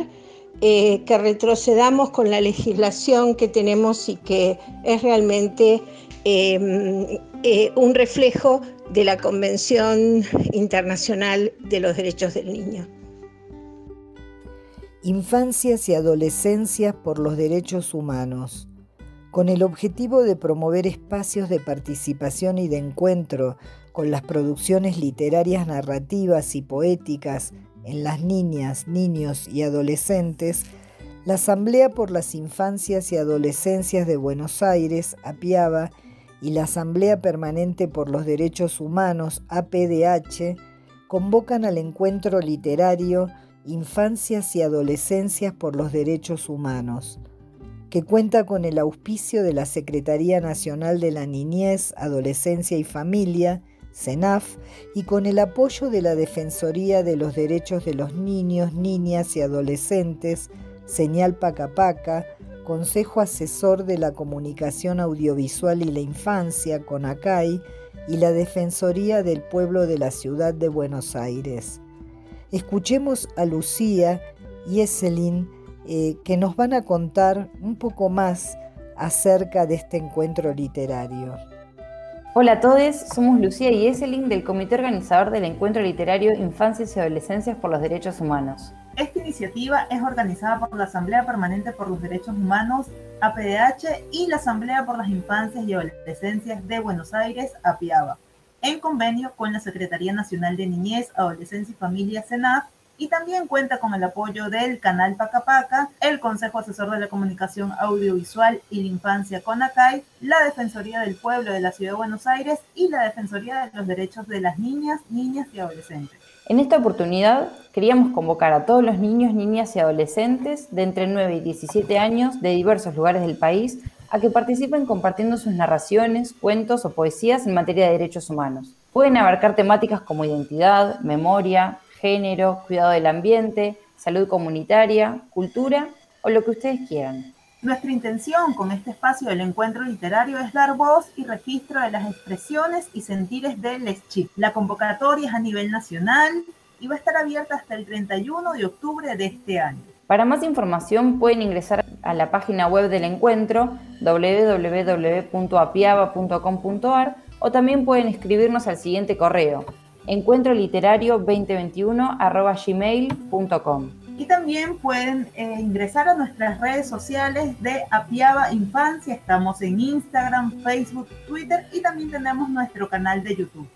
eh, que retrocedamos con la legislación que tenemos y que es realmente em, eh, un reflejo de la Convención Internacional de los Derechos del Niño. Infancias y Adolescencias por los Derechos Humanos, con el objetivo de promover espacios de participación y de encuentro con las producciones literarias narrativas y poéticas en las niñas, niños y adolescentes, la Asamblea por las Infancias y Adolescencias de Buenos Aires, APIABA, y la Asamblea Permanente por los Derechos Humanos, APDH, convocan al encuentro literario Infancias y Adolescencias por los Derechos Humanos, que cuenta con el auspicio de la Secretaría Nacional de la Niñez, Adolescencia y Familia, CENAF, y con el apoyo de la Defensoría de los Derechos de los Niños, Niñas y Adolescentes, Señal Pacapaca, Consejo Asesor de la Comunicación Audiovisual y la Infancia, CONACAI, y la Defensoría del Pueblo de la Ciudad de Buenos Aires. Escuchemos a Lucía y Eselin eh, que nos van a contar un poco más acerca de este encuentro literario. Hola a todos, somos Lucía y Eselin del comité organizador del encuentro literario Infancias y Adolescencias por los Derechos Humanos. Esta iniciativa es organizada por la Asamblea Permanente por los Derechos Humanos, APDH, y la Asamblea por las Infancias y Adolescencias de Buenos Aires, APIABA en convenio con la Secretaría Nacional de Niñez, Adolescencia y Familia, CENAF, y también cuenta con el apoyo del canal Pacapaca, el Consejo Asesor de la Comunicación Audiovisual y la Infancia CONACAI, la Defensoría del Pueblo de la Ciudad de Buenos Aires y la Defensoría de los Derechos de las Niñas, Niñas y Adolescentes. En esta oportunidad queríamos convocar a todos los niños, niñas y adolescentes de entre 9 y 17 años de diversos lugares del país a que participen compartiendo sus narraciones, cuentos o poesías en materia de derechos humanos. Pueden abarcar temáticas como identidad, memoria, género, cuidado del ambiente, salud comunitaria, cultura o lo que ustedes quieran. Nuestra intención con este espacio del encuentro literario es dar voz y registro de las expresiones y sentires de Les Chicos. La convocatoria es a nivel nacional y va a estar abierta hasta el 31 de octubre de este año. Para más información pueden ingresar a la página web del encuentro www.apiaba.com.ar o también pueden escribirnos al siguiente correo encuentroliterario2021 Y también pueden eh, ingresar a nuestras redes sociales de Apiaba Infancia. Estamos en Instagram, Facebook, Twitter y también tenemos nuestro canal de YouTube.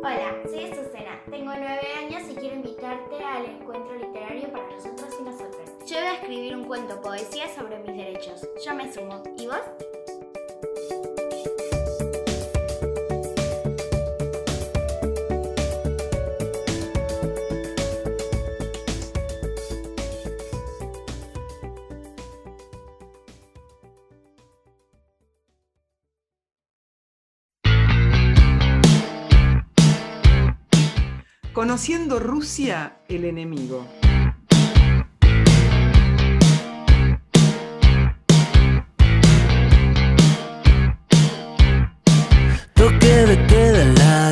Hola, soy Azucena, tengo nueve años y quiero invitarte al encuentro literario para nosotros y nosotras. Yo voy a escribir un cuento poesía sobre mis derechos. Yo me sumo. ¿Y vos? Conociendo Rusia, el enemigo.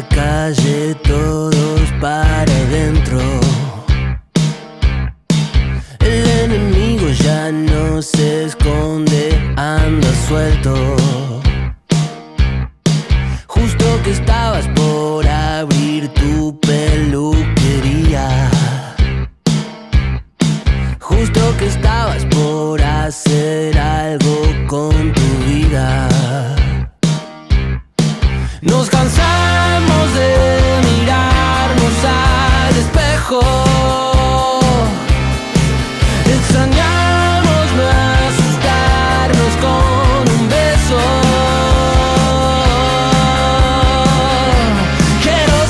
Calle, todos para adentro. El enemigo ya no se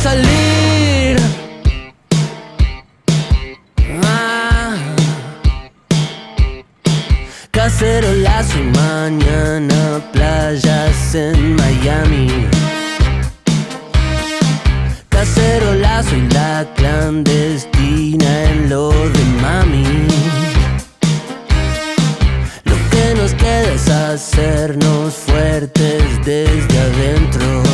salir. Ah. Y mañana playas en Miami. Cacerolazo y la clandestina en lo de mami. Lo que nos queda es hacernos fuertes desde adentro.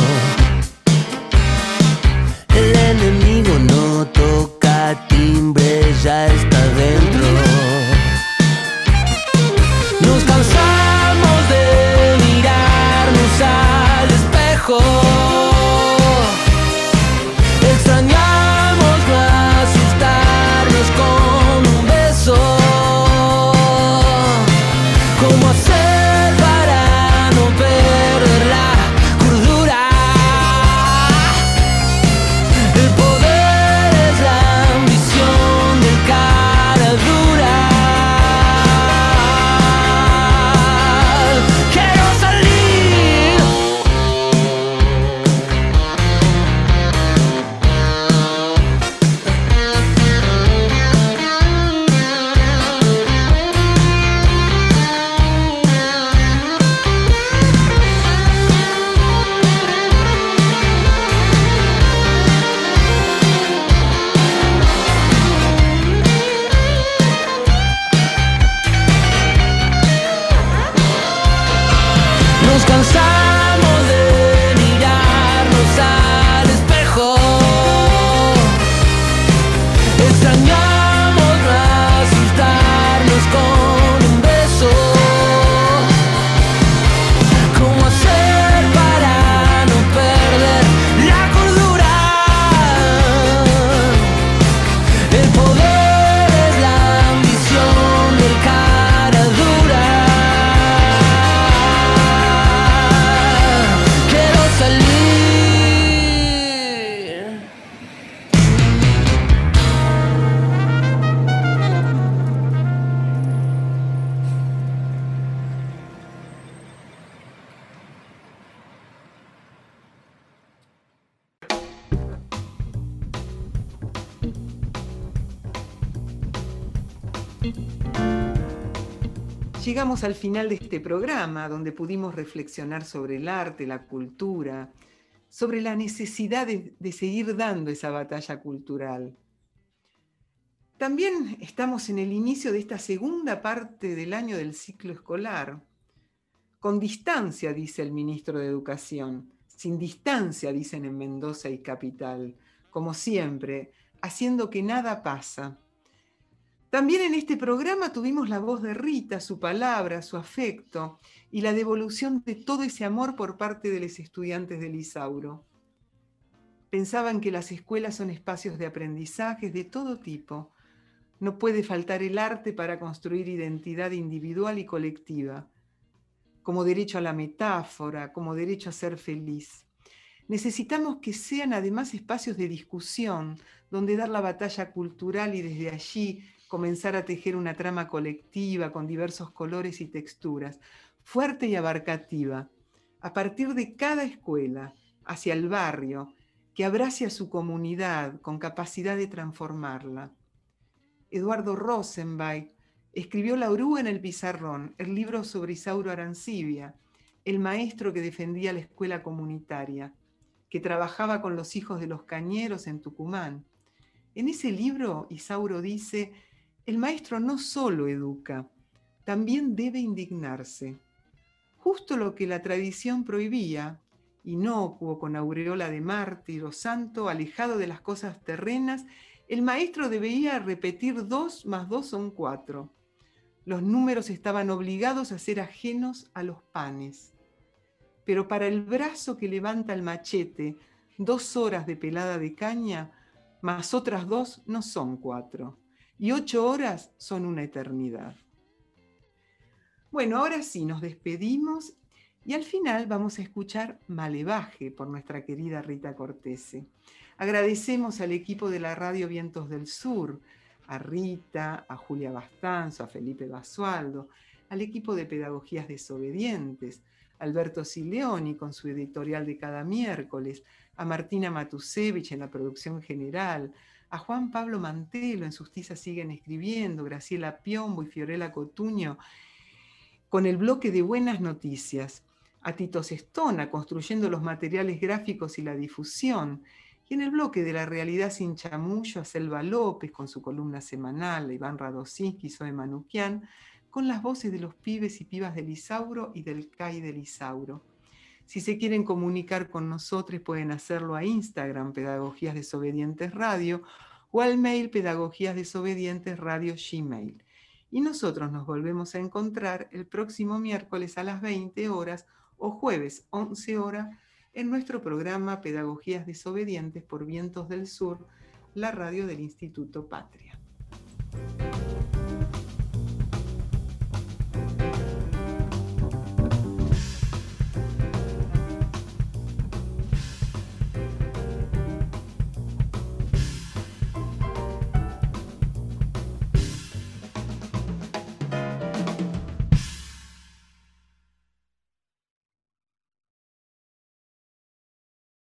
Al final de este programa donde pudimos reflexionar sobre el arte, la cultura, sobre la necesidad de, de, seguir dando esa batalla cultural. También estamos en el inicio de esta segunda parte del año del ciclo escolar. Con distancia, dice el ministro de Educación. Sin distancia, dicen en Mendoza y Capital. Como siempre, haciendo que nada pasa. También en este programa tuvimos la voz de Rita, su palabra, su afecto y la devolución de todo ese amor por parte de los estudiantes del Isauro. Pensaban que las escuelas son espacios de aprendizajes de todo tipo. No puede faltar el arte para construir identidad individual y colectiva, como derecho a la metáfora, como derecho a ser feliz. Necesitamos que sean además espacios de discusión, donde dar la batalla cultural y desde allí comenzar a tejer una trama colectiva con diversos colores y texturas, fuerte y abarcativa, a partir de cada escuela, hacia el barrio, que abrace a su comunidad con capacidad de transformarla. Eduardo Rosenbach escribió La Oruga en el Pizarrón, el libro sobre Isauro Arancibia, el maestro que defendía la escuela comunitaria, que trabajaba con los hijos de los cañeros en Tucumán. En ese libro, Isauro dice, el maestro no solo educa, también debe indignarse. Justo lo que la tradición prohibía, inocuo con aureola de mártir o santo, alejado de las cosas terrenas, el maestro debía repetir dos más dos son cuatro. Los números estaban obligados a ser ajenos a los panes. Pero para el brazo que levanta el machete, dos horas de pelada de caña, más otras dos no son cuatro y ocho horas son una eternidad. Bueno, ahora sí, nos despedimos y al final vamos a escuchar Malevaje por nuestra querida Rita Cortese. Agradecemos al equipo de la radio Vientos del Sur, a Rita, a Julia Bastanzo, a Felipe Basualdo, al equipo de Pedagogías Desobedientes, Alberto Sileoni con su editorial de cada miércoles, a Martina Matusevich en la producción general, a Juan Pablo Mantelo en sus siguen escribiendo, Graciela Piombo y Fiorella Cotuño, con el bloque de buenas noticias, a Tito Sestona construyendo los materiales gráficos y la difusión, y en el bloque de la realidad sin chamullo a Selva López con su columna semanal, a Iván Radosinski y Zoe Manuquian, con las voces de los pibes y pibas del Isauro y del CAI del Isauro. Si se quieren comunicar con nosotros, pueden hacerlo a Instagram, Pedagogías Desobedientes Radio, o al mail Pedagogías Desobedientes Radio Gmail. Y nosotros nos volvemos a encontrar el próximo miércoles a las 20 horas o jueves 11 horas en nuestro programa Pedagogías Desobedientes por Vientos del Sur, la radio del Instituto Patria.